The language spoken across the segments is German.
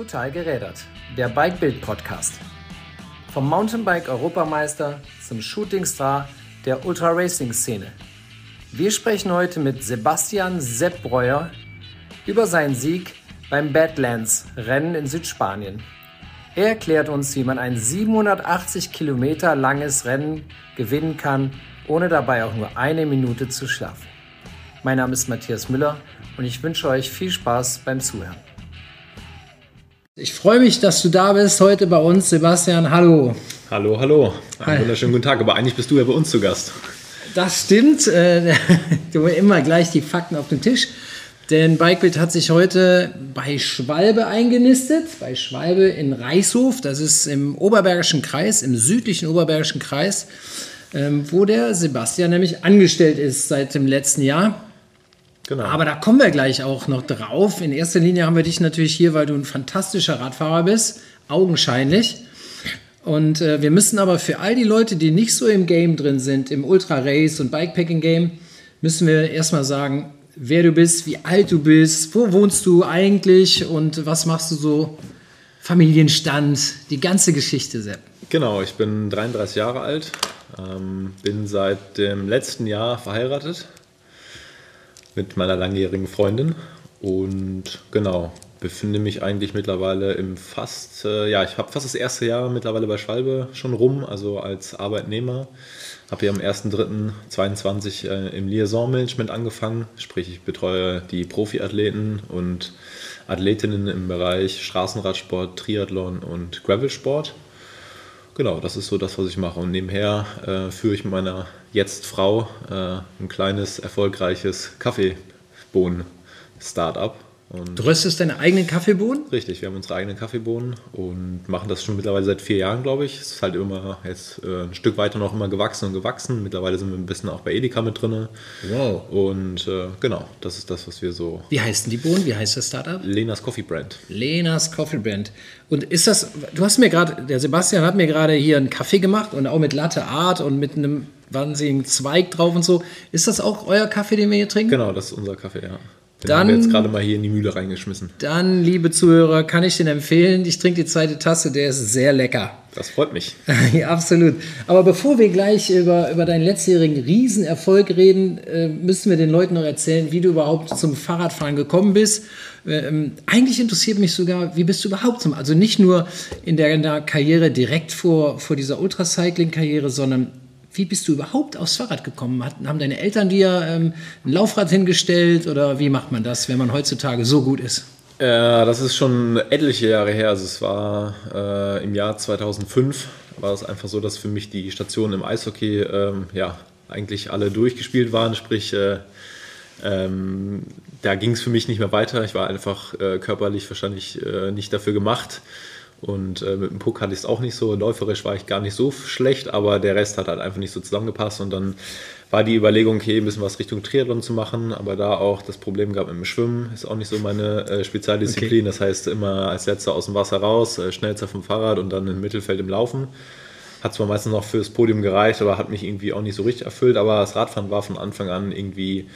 Total gerädert, der Bikebild Podcast. Vom Mountainbike-Europameister zum Shootingstar der Ultra-Racing-Szene. Wir sprechen heute mit Sebastian Sepp Breuer über seinen Sieg beim Badlands-Rennen in Südspanien. Er erklärt uns, wie man ein 780 Kilometer langes Rennen gewinnen kann, ohne dabei auch nur eine Minute zu schlafen. Mein Name ist Matthias Müller und ich wünsche euch viel Spaß beim Zuhören. Ich freue mich, dass du da bist heute bei uns, Sebastian. Hallo. Hallo, hallo. Einen wunderschönen guten Tag. Aber eigentlich bist du ja bei uns zu Gast. Das stimmt. Äh, immer gleich die Fakten auf den Tisch. Denn Bikebild hat sich heute bei Schwalbe eingenistet, bei Schwalbe in Reichshof. Das ist im Oberbergischen Kreis, im südlichen Oberbergischen Kreis, ähm, wo der Sebastian nämlich angestellt ist seit dem letzten Jahr. Genau. Aber da kommen wir gleich auch noch drauf. In erster Linie haben wir dich natürlich hier, weil du ein fantastischer Radfahrer bist, augenscheinlich. Und äh, wir müssen aber für all die Leute, die nicht so im Game drin sind, im Ultra Race und Bikepacking Game, müssen wir erstmal sagen, wer du bist, wie alt du bist, wo wohnst du eigentlich und was machst du so? Familienstand, die ganze Geschichte, Sepp. Genau, ich bin 33 Jahre alt, ähm, bin seit dem letzten Jahr verheiratet, mit meiner langjährigen Freundin und genau, befinde mich eigentlich mittlerweile im fast, äh, ja, ich habe fast das erste Jahr mittlerweile bei Schwalbe schon rum, also als Arbeitnehmer. Habe hier am 1.3.22 äh, im Liaison-Management angefangen, sprich ich betreue die Profiathleten und Athletinnen im Bereich Straßenradsport, Triathlon und Gravelsport. Genau, das ist so das, was ich mache. Und nebenher äh, führe ich mit meiner jetzt Frau äh, ein kleines, erfolgreiches Kaffeebohnen-Startup und du röstest deine eigenen Kaffeebohnen? Richtig, wir haben unsere eigenen Kaffeebohnen und machen das schon mittlerweile seit vier Jahren, glaube ich. Es ist halt immer jetzt äh, ein Stück weiter noch immer gewachsen und gewachsen. Mittlerweile sind wir ein bisschen auch bei Edeka mit drin. Wow. Und äh, genau, das ist das, was wir so. Wie heißen die Bohnen? Wie heißt das Startup? Lenas Coffee Brand. Lenas Coffee Brand. Und ist das, du hast mir gerade, der Sebastian hat mir gerade hier einen Kaffee gemacht und auch mit Latte Art und mit einem wahnsinnigen Zweig drauf und so. Ist das auch euer Kaffee, den wir hier trinken? Genau, das ist unser Kaffee, ja. Den dann, haben wir jetzt gerade mal hier in die Mühle reingeschmissen. Dann, liebe Zuhörer, kann ich den empfehlen. Ich trinke die zweite Tasse, der ist sehr lecker. Das freut mich. ja, absolut. Aber bevor wir gleich über, über deinen letztjährigen Riesenerfolg reden, äh, müssen wir den Leuten noch erzählen, wie du überhaupt zum Fahrradfahren gekommen bist. Ähm, eigentlich interessiert mich sogar, wie bist du überhaupt zum, also nicht nur in der, in der Karriere direkt vor, vor dieser Ultracycling-Karriere, sondern wie bist du überhaupt aufs Fahrrad gekommen? haben deine Eltern dir ähm, ein Laufrad hingestellt oder wie macht man das, wenn man heutzutage so gut ist? Ja, das ist schon etliche Jahre her. Also es war äh, im Jahr 2005 war es einfach so, dass für mich die Stationen im Eishockey ähm, ja eigentlich alle durchgespielt waren. Sprich, äh, ähm, da ging es für mich nicht mehr weiter. Ich war einfach äh, körperlich wahrscheinlich äh, nicht dafür gemacht. Und äh, mit dem Puck hatte ich es auch nicht so. Läuferisch war ich gar nicht so schlecht, aber der Rest hat halt einfach nicht so zusammengepasst. Und dann war die Überlegung, okay, ein bisschen was Richtung Triathlon zu machen, aber da auch das Problem gab mit dem Schwimmen, ist auch nicht so meine äh, Spezialdisziplin. Okay. Das heißt, immer als letzter aus dem Wasser raus, äh, schnellster vom Fahrrad und dann im Mittelfeld im Laufen. Hat zwar meistens noch fürs Podium gereicht, aber hat mich irgendwie auch nicht so richtig erfüllt. Aber das Radfahren war von Anfang an irgendwie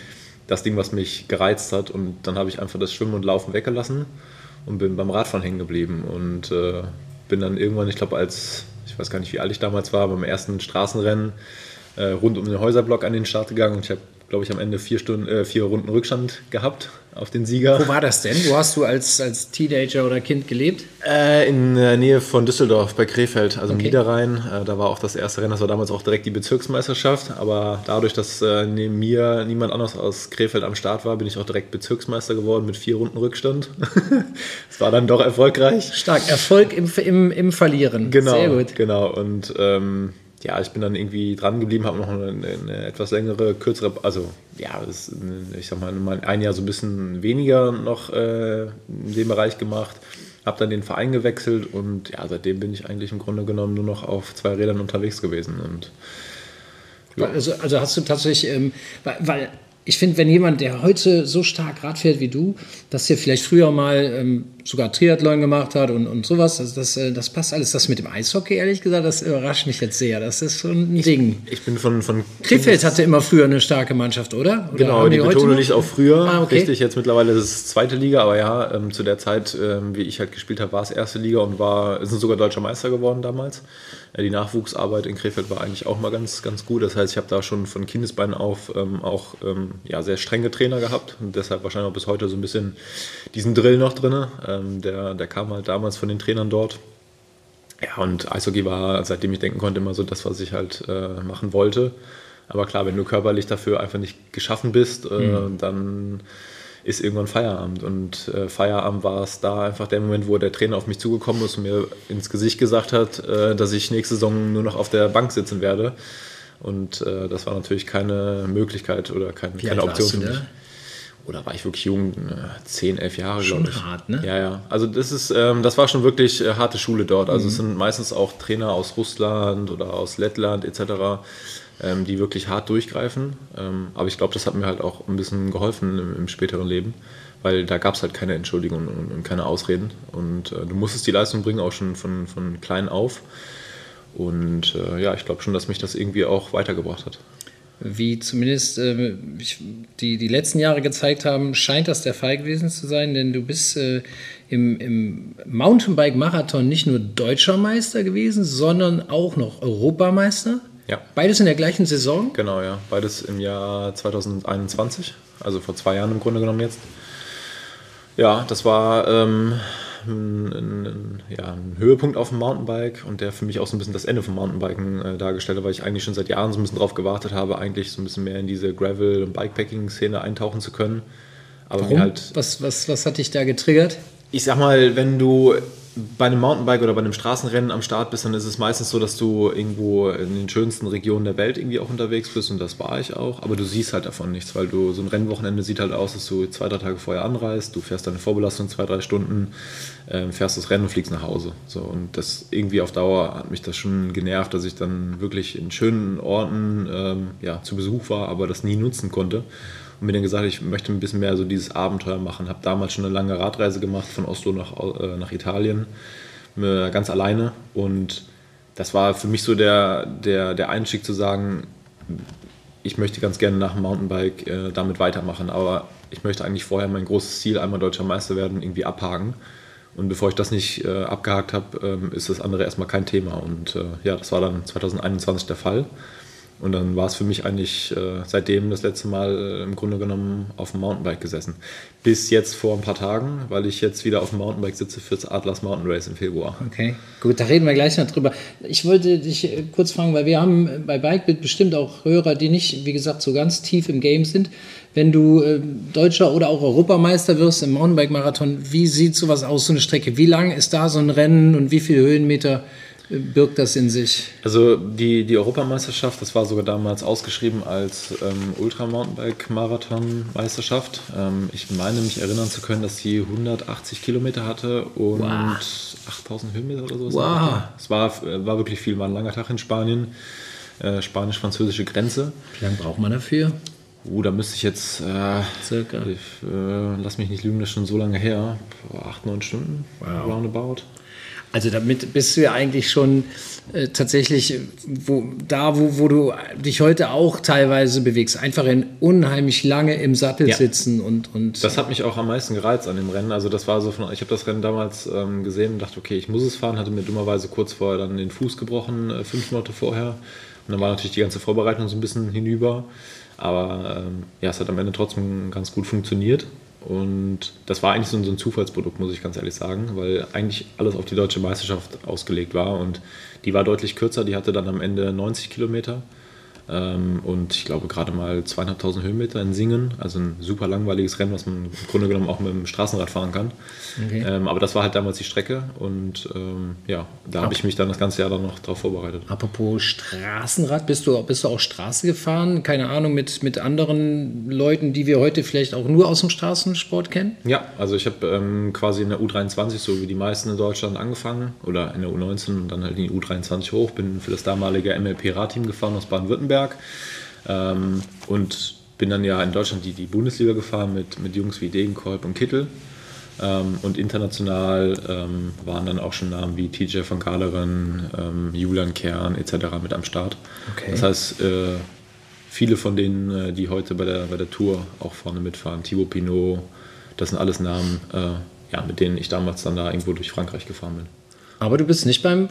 das Ding, was mich gereizt hat. Und dann habe ich einfach das Schwimmen und Laufen weggelassen und bin beim Radfahren hängen geblieben und äh, bin dann irgendwann, ich glaube, als, ich weiß gar nicht, wie alt ich damals war, beim ersten Straßenrennen äh, rund um den Häuserblock an den Start gegangen und ich habe glaube ich, am Ende vier, Stunden, äh, vier Runden Rückstand gehabt auf den Sieger. Wo war das denn? Wo hast du als, als Teenager oder Kind gelebt? Äh, in der Nähe von Düsseldorf bei Krefeld, also okay. im Niederrhein. Äh, da war auch das erste Rennen, das war damals auch direkt die Bezirksmeisterschaft. Aber dadurch, dass äh, neben mir niemand anders aus Krefeld am Start war, bin ich auch direkt Bezirksmeister geworden mit vier Runden Rückstand. Es war dann doch erfolgreich. Stark, Erfolg im, im, im Verlieren. Genau, Sehr gut. Genau, und ähm, ja, ich bin dann irgendwie dran geblieben, habe noch eine, eine, etwas längere, kürzere, also ja, das, ich sag mal, ein Jahr so ein bisschen weniger noch äh, in dem Bereich gemacht, habe dann den Verein gewechselt und ja, seitdem bin ich eigentlich im Grunde genommen nur noch auf zwei Rädern unterwegs gewesen und ja. also, also hast du tatsächlich, ähm, weil, weil ich finde, wenn jemand, der heute so stark Rad fährt wie du, dass der vielleicht früher mal ähm, sogar Triathlon gemacht hat und, und sowas, das, das, äh, das passt alles. Das mit dem Eishockey, ehrlich gesagt, das überrascht mich jetzt sehr. Das ist schon ein Ding. Ich bin von. von Krefeld hatte immer früher eine starke Mannschaft, oder? oder genau, die, die Betonung liegt auch früher. Ah, okay. Richtig, jetzt mittlerweile ist es zweite Liga, aber ja, ähm, zu der Zeit, ähm, wie ich halt gespielt habe, war es erste Liga und war, sind sogar deutscher Meister geworden damals. Ja, die Nachwuchsarbeit in Krefeld war eigentlich auch mal ganz, ganz gut. Das heißt, ich habe da schon von Kindesbeinen auf ähm, auch ähm, ja, sehr strenge Trainer gehabt und deshalb wahrscheinlich auch bis heute so ein bisschen diesen Drill noch drin. Ähm, der, der kam halt damals von den Trainern dort. Ja, und Eishockey war, seitdem ich denken konnte, immer so das, was ich halt äh, machen wollte. Aber klar, wenn du körperlich dafür einfach nicht geschaffen bist, äh, mhm. dann ist irgendwann Feierabend. Und äh, Feierabend war es da einfach der Moment, wo der Trainer auf mich zugekommen ist und mir ins Gesicht gesagt hat, äh, dass ich nächste Saison nur noch auf der Bank sitzen werde. Und äh, das war natürlich keine Möglichkeit oder kein, keine Option für mich. Oder war ich wirklich jung? Zehn, elf Jahre, glaube ich. hart, ne? Ja, ja. Also das ist, ähm, das war schon wirklich äh, harte Schule dort. Also mhm. es sind meistens auch Trainer aus Russland oder aus Lettland etc ähm, die wirklich hart durchgreifen. Ähm, aber ich glaube, das hat mir halt auch ein bisschen geholfen im, im späteren Leben, weil da gab es halt keine Entschuldigung und, und, keine Ausreden. Und äh, du musstest die Leistung bringen, auch schon von, von klein auf. Und äh, ja, ich glaube schon, dass mich das irgendwie auch weitergebracht hat. Wie zumindest äh, die, die letzten Jahre gezeigt haben, scheint das der Fall gewesen zu sein, denn du bist äh, im, im Mountainbike-Marathon nicht nur deutscher Meister gewesen, sondern auch noch Europameister. Ja. Beides in der gleichen Saison? Genau, ja. Beides im Jahr 2021, also vor zwei Jahren im Grunde genommen jetzt. Ja, das war ähm, ein, ein, ja, ein, Höhepunkt auf dem Mountainbike und der für mich auch so ein bisschen das Ende vom Mountainbiken äh, dargestellt hat, weil ich eigentlich schon seit Jahren so ein bisschen darauf gewartet habe, eigentlich so ein bisschen mehr in diese Gravel- und Bikepacking-Szene eintauchen zu können. Aber Warum? Halt, was, was, was hat dich da getriggert? Ich sag mal, wenn du bei einem Mountainbike oder bei einem Straßenrennen am Start bist, dann ist es meistens so, dass du irgendwo in den schönsten Regionen der Welt irgendwie auch unterwegs bist und das war ich auch. Aber du siehst halt davon nichts, weil du so ein Rennwochenende sieht halt aus, dass du zwei, drei Tage vorher anreist, du fährst deine Vorbelastung zwei, drei Stunden, äh, fährst das Rennen und fliegst nach Hause. So, und das irgendwie auf Dauer hat mich das schon genervt, dass ich dann wirklich in schönen Orten ähm, ja, zu Besuch war, aber das nie nutzen konnte mir dann gesagt, ich möchte ein bisschen mehr so dieses Abenteuer machen. Habe damals schon eine lange Radreise gemacht von Oslo nach, äh, nach Italien, ganz alleine. Und das war für mich so der, der, der Einstieg zu sagen, ich möchte ganz gerne nach dem Mountainbike äh, damit weitermachen, aber ich möchte eigentlich vorher mein großes Ziel, einmal deutscher Meister werden, irgendwie abhaken. Und bevor ich das nicht äh, abgehakt habe, ähm, ist das andere erstmal kein Thema. Und äh, ja, das war dann 2021 der Fall. Und dann war es für mich eigentlich äh, seitdem das letzte Mal äh, im Grunde genommen auf dem Mountainbike gesessen. Bis jetzt vor ein paar Tagen, weil ich jetzt wieder auf dem Mountainbike sitze für das Atlas Mountain Race im Februar. Okay, gut, da reden wir gleich noch drüber. Ich wollte dich äh, kurz fragen, weil wir haben bei Bikebit bestimmt auch Hörer, die nicht, wie gesagt, so ganz tief im Game sind. Wenn du äh, Deutscher oder auch Europameister wirst im Mountainbike-Marathon, wie sieht sowas aus, so eine Strecke? Wie lang ist da so ein Rennen und wie viele Höhenmeter? Birgt das in sich? Also die, die Europameisterschaft, das war sogar damals ausgeschrieben als ähm, Ultramountainbike-Marathon-Meisterschaft. Ähm, ich meine mich erinnern zu können, dass sie 180 Kilometer hatte und wow. 8000 Höhenmeter oder so. Wow. Es war, war wirklich viel, war ein langer Tag in Spanien. Äh, Spanisch-französische Grenze. Wie lange braucht man dafür? Uh, da müsste ich jetzt. Äh, Circa. Ich, äh, lass mich nicht lügen, das ist schon so lange her. Acht, neun Stunden. Wow. Roundabout. Also damit bist du ja eigentlich schon äh, tatsächlich wo, da, wo, wo du dich heute auch teilweise bewegst. Einfach in unheimlich lange im Sattel ja. sitzen und, und. Das hat mich auch am meisten gereizt an dem Rennen. Also das war so von, ich habe das Rennen damals ähm, gesehen und dachte, okay, ich muss es fahren, hatte mir dummerweise kurz vorher dann den Fuß gebrochen, äh, fünf Monate vorher. Und dann war natürlich die ganze Vorbereitung so ein bisschen hinüber. Aber ähm, ja, es hat am Ende trotzdem ganz gut funktioniert. Und das war eigentlich so ein, Zufallsprodukt, muss ich ganz ehrlich sagen, weil eigentlich alles auf die deutsche Meisterschaft ausgelegt war. Und die war deutlich kürzer, die hatte dann am Ende 90 Kilometer. Ähm, und ich glaube gerade mal zweieinhalbtausend Höhenmeter in Singen. Also ein super langweiliges Rennen, was man im Grunde genommen auch mit dem Straßenrad fahren kann. Okay. Ähm, aber das war halt damals die Strecke und ähm, ja, da habe ich mich dann das ganze Jahr dann noch darauf vorbereitet. Apropos Straßenrad, bist du, bist du auch Straße gefahren? Keine Ahnung, mit, mit anderen Leuten, die wir heute vielleicht auch nur aus dem Straßensport kennen? Ja, also ich habe ähm, quasi in der U23, so wie die meisten in Deutschland, angefangen oder in der U19 und dann halt in die U23 hoch. Bin für das damalige MLP-Radteam gefahren aus Baden-Württemberg. Ähm, und bin dann ja in Deutschland die, die Bundesliga gefahren mit, mit Jungs wie Degenkolb und Kittel. Ähm, und international ähm, waren dann auch schon Namen wie TJ von Galeren, ähm, Julian Kern etc. mit am Start. Okay. Das heißt, äh, viele von denen, äh, die heute bei der, bei der Tour auch vorne mitfahren, Thibaut Pinot, das sind alles Namen, äh, ja, mit denen ich damals dann da irgendwo durch Frankreich gefahren bin. Aber du bist nicht beim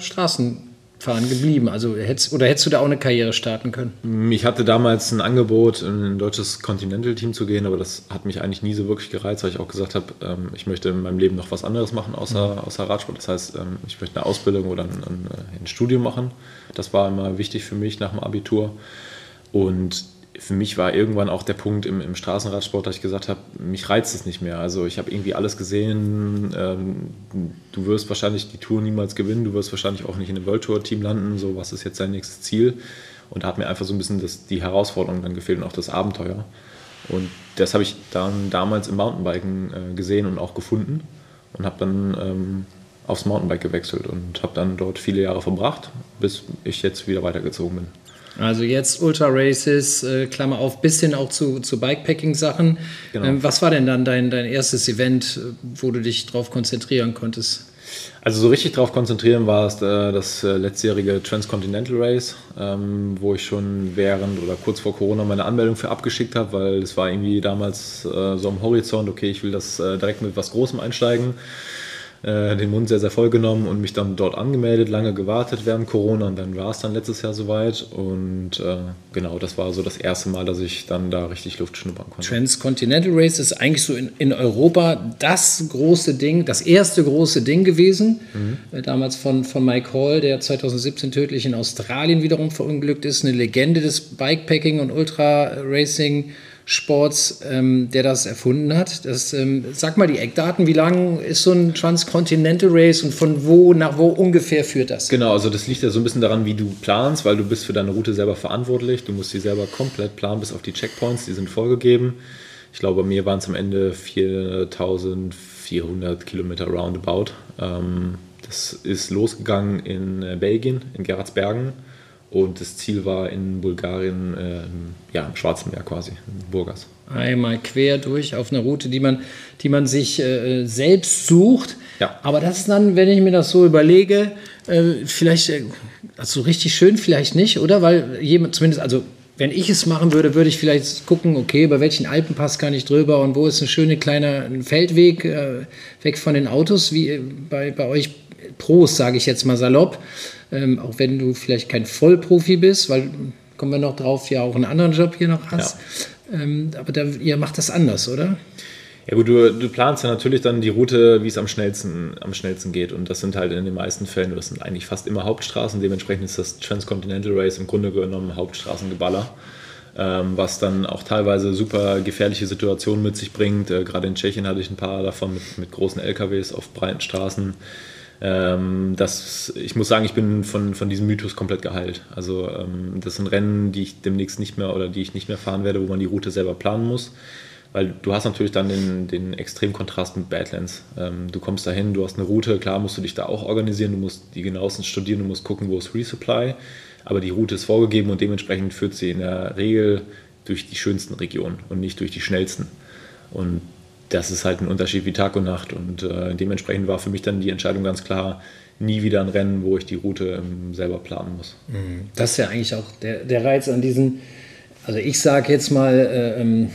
Straßenfahren geblieben. Also hättest, oder hättest du da auch eine Karriere starten können? Ich hatte damals ein Angebot, in ein deutsches Continental-Team zu gehen, aber das hat mich eigentlich nie so wirklich gereizt, weil ich auch gesagt habe, ähm, ich möchte in meinem Leben noch was anderes machen außer, mhm. außer Radsport. Das heißt, ähm, ich möchte eine Ausbildung oder ein, ein, ein Studium machen. Das war immer wichtig für mich nach dem Abitur. Und für mich war irgendwann auch der Punkt im, im Straßenradsport, dass ich gesagt habe, mich reizt es nicht mehr. Also ich habe irgendwie alles gesehen. Ähm, du wirst wahrscheinlich die Tour niemals gewinnen, du wirst wahrscheinlich auch nicht in einem World Tour Team landen. So, was ist jetzt dein nächstes Ziel? Und da hat mir einfach so ein bisschen das, die Herausforderung dann gefehlt und auch das Abenteuer. Und das habe ich dann damals im Mountainbiken äh, gesehen und auch gefunden und habe dann ähm, aufs Mountainbike gewechselt und habe dann dort viele Jahre verbracht, bis ich jetzt wieder weitergezogen bin. Also jetzt Ultra Races, äh, Klammer auf, bisschen auch zu, zu Bikepacking-Sachen. Genau. Ähm, was war denn dann dein, dein erstes Event, äh, wo du dich drauf konzentrieren konntest? Also so richtig drauf konzentrieren war es äh, das äh, letztjährige Transcontinental Race, ähm, wo ich schon während oder kurz vor Corona meine Anmeldung für abgeschickt habe, weil es war irgendwie damals äh, so am Horizont, okay, ich will das äh, direkt mit was Großem einsteigen. Äh, den Mund sehr, sehr voll genommen und mich dann dort angemeldet, lange gewartet während Corona und dann war es dann letztes Jahr soweit und äh, genau, das war so das erste Mal, dass ich dann da richtig Luft schnuppern konnte. Transcontinental Race ist eigentlich so in, in Europa das große Ding, das erste große Ding gewesen, mhm. äh, damals von, von Mike Hall, der 2017 tödlich in Australien wiederum verunglückt ist, eine Legende des Bikepacking und Ultra Racing Sports, ähm, der das erfunden hat. Das, ähm, sag mal die Eckdaten, wie lang ist so ein Transcontinental Race und von wo nach wo ungefähr führt das? Genau, also das liegt ja so ein bisschen daran, wie du planst, weil du bist für deine Route selber verantwortlich. Du musst sie selber komplett planen, bis auf die Checkpoints, die sind vorgegeben. Ich glaube, bei mir waren es am Ende 4400 Kilometer roundabout. Ähm, das ist losgegangen in äh, Belgien, in Gerardsbergen und das Ziel war in Bulgarien, äh, ja, im Schwarzen Meer quasi, in Burgas. Einmal quer durch auf einer Route, die man, die man sich äh, selbst sucht. Ja. Aber das ist dann, wenn ich mir das so überlege, äh, vielleicht, äh, also richtig schön vielleicht nicht, oder? Weil jemand, zumindest, also wenn ich es machen würde, würde ich vielleicht gucken, okay, bei welchen Alpenpass kann ich drüber und wo ist ein schöner kleiner Feldweg äh, weg von den Autos, wie bei, bei euch Pros, sage ich jetzt mal salopp ähm, auch wenn du vielleicht kein Vollprofi bist, weil kommen wir noch drauf, ja auch einen anderen Job hier noch hast. Ja. Ähm, aber da, ihr macht das anders, oder? Ja gut, du, du, planst ja natürlich dann die Route, wie es am schnellsten, am schnellsten geht. Und das sind halt in den meisten Fällen, das sind eigentlich fast immer Hauptstraßen. Dementsprechend ist das Transcontinental Race im Grunde genommen Hauptstraßengeballer. Ähm, was dann auch teilweise super gefährliche Situationen mit sich bringt. Äh, Gerade in Tschechien hatte ich ein paar davon mit, mit großen LKWs auf breiten Straßen. Ähm, das, ich muss sagen, ich bin von, von diesem Mythos komplett geheilt. Also ähm, das sind Rennen, die ich demnächst nicht mehr oder die ich nicht mehr fahren werde, wo man die Route selber planen muss. Weil du hast natürlich dann den, den Extremkontrast mit Badlands. Ähm, du kommst dahin, du hast eine Route, klar musst du dich da auch organisieren, du musst die genauestens studieren, du musst gucken, wo ist Resupply. Aber die Route ist vorgegeben und dementsprechend führt sie in der Regel durch die schönsten Regionen und nicht durch die schnellsten. Und das ist halt ein Unterschied wie Tag und Nacht. Und äh, dementsprechend war für mich dann die Entscheidung ganz klar, nie wieder ein Rennen, wo ich die Route ähm, selber planen muss. Mhm. Das ist ja eigentlich auch der, der Reiz an diesen, also ich sage jetzt mal, äh, ähm,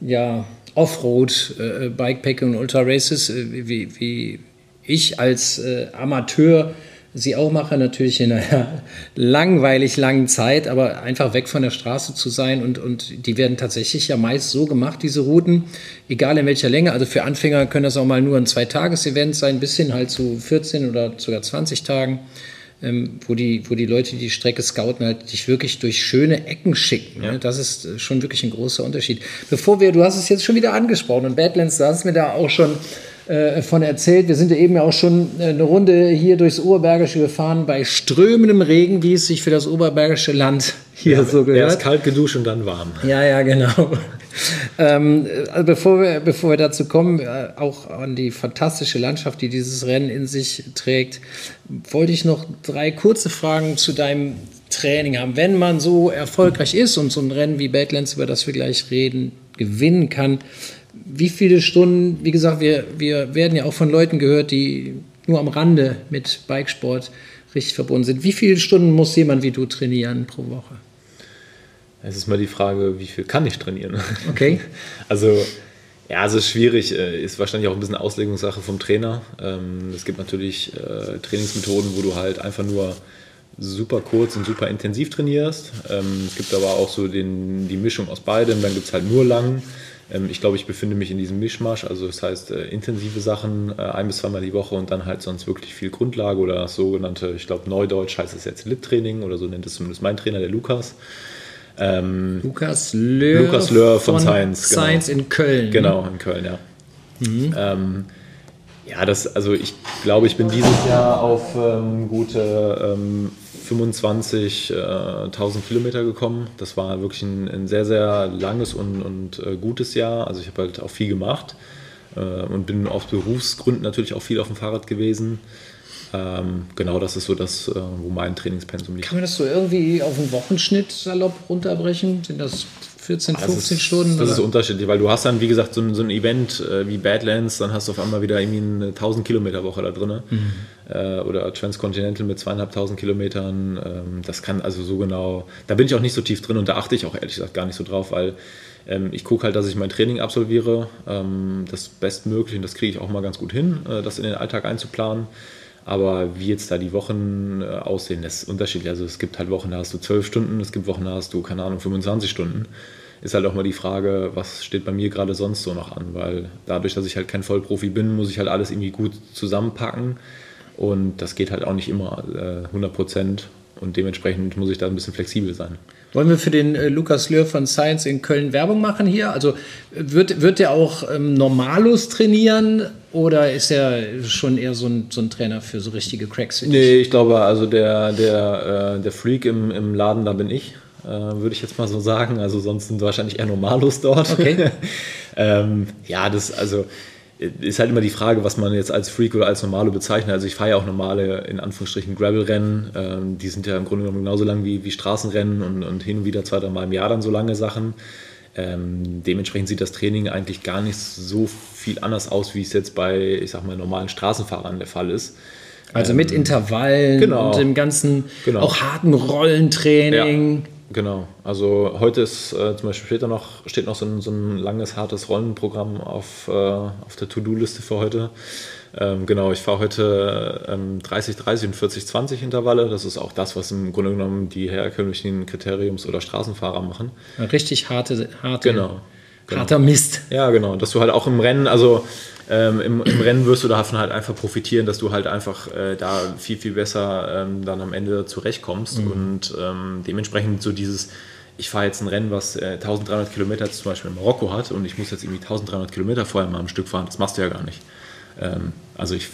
ja, Offroad, äh, Bikepacking und Ultra Races, äh, wie, wie ich als äh, Amateur sie auch mache, natürlich in einer langweilig langen Zeit, aber einfach weg von der Straße zu sein. Und, und die werden tatsächlich ja meist so gemacht, diese Routen, egal in welcher Länge. Also für Anfänger können das auch mal nur ein Zwei-Tages-Event sein, bis hin halt zu 14 oder sogar 20 Tagen. Ähm, wo, die, wo die Leute, die die Strecke scouten, halt dich wirklich durch schöne Ecken schicken. Ne? Ja. Das ist äh, schon wirklich ein großer Unterschied. Bevor wir, du hast es jetzt schon wieder angesprochen und Badlands, da hast mir da auch schon äh, von erzählt. Wir sind ja eben ja auch schon äh, eine Runde hier durchs Oberbergische gefahren bei strömendem Regen, wie es sich für das Oberbergische Land hier ja, so gehört. Erst kalt geduscht und dann warm. Ja, ja, genau. ähm, also bevor, wir, bevor wir dazu kommen, äh, auch an die fantastische Landschaft, die dieses Rennen in sich trägt, wollte ich noch drei kurze Fragen zu deinem Training haben. Wenn man so erfolgreich ist und so ein Rennen wie Badlands, über das wir gleich reden, gewinnen kann, wie viele Stunden, wie gesagt, wir, wir werden ja auch von Leuten gehört, die nur am Rande mit Bikesport richtig verbunden sind. Wie viele Stunden muss jemand wie du trainieren pro Woche? Es ist mal die Frage, wie viel kann ich trainieren? Okay. Also, ja, also es ist schwierig, äh, ist wahrscheinlich auch ein bisschen Auslegungssache vom Trainer. Ähm, es gibt natürlich äh, Trainingsmethoden, wo du halt einfach nur super kurz und super intensiv trainierst. Ähm, es gibt aber auch so den, die Mischung aus beidem. Dann gibt es halt nur lang. Ähm, ich glaube, ich befinde mich in diesem Mischmasch. Also das heißt äh, intensive Sachen ein bis zweimal die Woche und dann halt sonst wirklich viel Grundlage oder das sogenannte, ich glaube Neudeutsch heißt es jetzt Lit-Training oder so nennt es zumindest mein Trainer, der Lukas. Ähm, Lukas Löhr, Lukas Löhr von, von Science. Genau. Science in Köln. Genau, in Köln, ja. Mhm. Ähm, ja, das, also ich glaube, ich bin dieses Jahr auf ähm, gute 25.000 äh, Kilometer gekommen. Das war wirklich ein, ein sehr, sehr langes und, und äh, gutes Jahr. Also ich habe halt auch viel gemacht äh, und bin aus Berufsgründen natürlich auch viel auf dem Fahrrad gewesen. Ähm, genau das ist so das, äh, wo mein Trainingspensum liegt. Kann man das so irgendwie auf einen Wochenschnitt salopp runterbrechen? Sind das 14, 15 also Stunden? Das oder? ist unterschiedlich, weil du hast dann, wie gesagt, so ein, so ein Event äh, wie Badlands, dann hast du auf einmal wieder irgendwie eine 1000 Kilometer Woche da drin. Mhm. Äh, oder Transcontinental mit zweieinhalbtausend Kilometern. Ähm, das kann also so genau, da bin ich auch nicht so tief drin und da achte ich auch ehrlich gesagt gar nicht so drauf, weil ähm, ich gucke halt, dass ich mein Training absolviere, ähm, das bestmöglich und das kriege ich auch mal ganz gut hin, äh, das in den Alltag einzuplanen. Aber wie jetzt da die Wochen äh, aussehen, das ist unterschiedlich. Also es gibt halt Wochen, da hast du zwölf Stunden, es gibt Wochen, da hast du, keine Ahnung, 25 Stunden. Ist halt auch mal die Frage, was steht bei mir gerade sonst so noch an? Weil dadurch, dass ich halt kein Vollprofi bin, muss ich halt alles irgendwie gut zusammenpacken. Und das geht halt auch nicht immer äh, 100 Prozent. Und dementsprechend muss ich da ein bisschen flexibel sein. Wollen wir für den äh, Lukas Löhr von Science in Köln Werbung machen hier? Also wird, wird der auch ähm, Normalus trainieren oder ist er schon eher so ein, so ein Trainer für so richtige Cracks? Nee, ich glaube, also der, der, äh, der Freak im, im Laden, da bin ich, äh, würde ich jetzt mal so sagen. Also sonst sind wahrscheinlich eher Normalus dort. Okay. ähm, ja, das, also ist halt immer die Frage, was man jetzt als Freak oder als Normale bezeichnet. Also ich fahre ja auch normale, in Anführungsstrichen, Gravel-Rennen. Ähm, die sind ja im Grunde genommen genauso lang wie, wie Straßenrennen und, und hin und wieder zwei, drei Mal im Jahr dann so lange Sachen. Ähm, dementsprechend sieht das Training eigentlich gar nicht so viel anders aus, wie es jetzt bei, ich sag mal, normalen Straßenfahrern der Fall ist. Also mit ähm, Intervallen genau, und dem ganzen genau. auch harten Rollentraining. Ja. Genau, also heute ist äh, zum Beispiel später noch, steht noch so ein, so ein langes, hartes Rollenprogramm auf, äh, auf der To-Do-Liste für heute. Ähm, genau, ich fahre heute ähm, 30, 30 und 40, 20 Intervalle. Das ist auch das, was im Grunde genommen die herkömmlichen Kriteriums- oder Straßenfahrer machen. Richtig harte, harte genau, genau. harter Mist. Ja, genau. Dass du halt auch im Rennen, also ähm, im, im, Rennen wirst du davon halt einfach profitieren, dass du halt einfach äh, da viel, viel besser ähm, dann am Ende zurechtkommst. Mhm. Und ähm, dementsprechend so dieses, ich fahre jetzt ein Rennen, was äh, 1300 Kilometer zum Beispiel in Marokko hat und ich muss jetzt irgendwie 1300 Kilometer vorher mal am Stück fahren, das machst du ja gar nicht. Also ich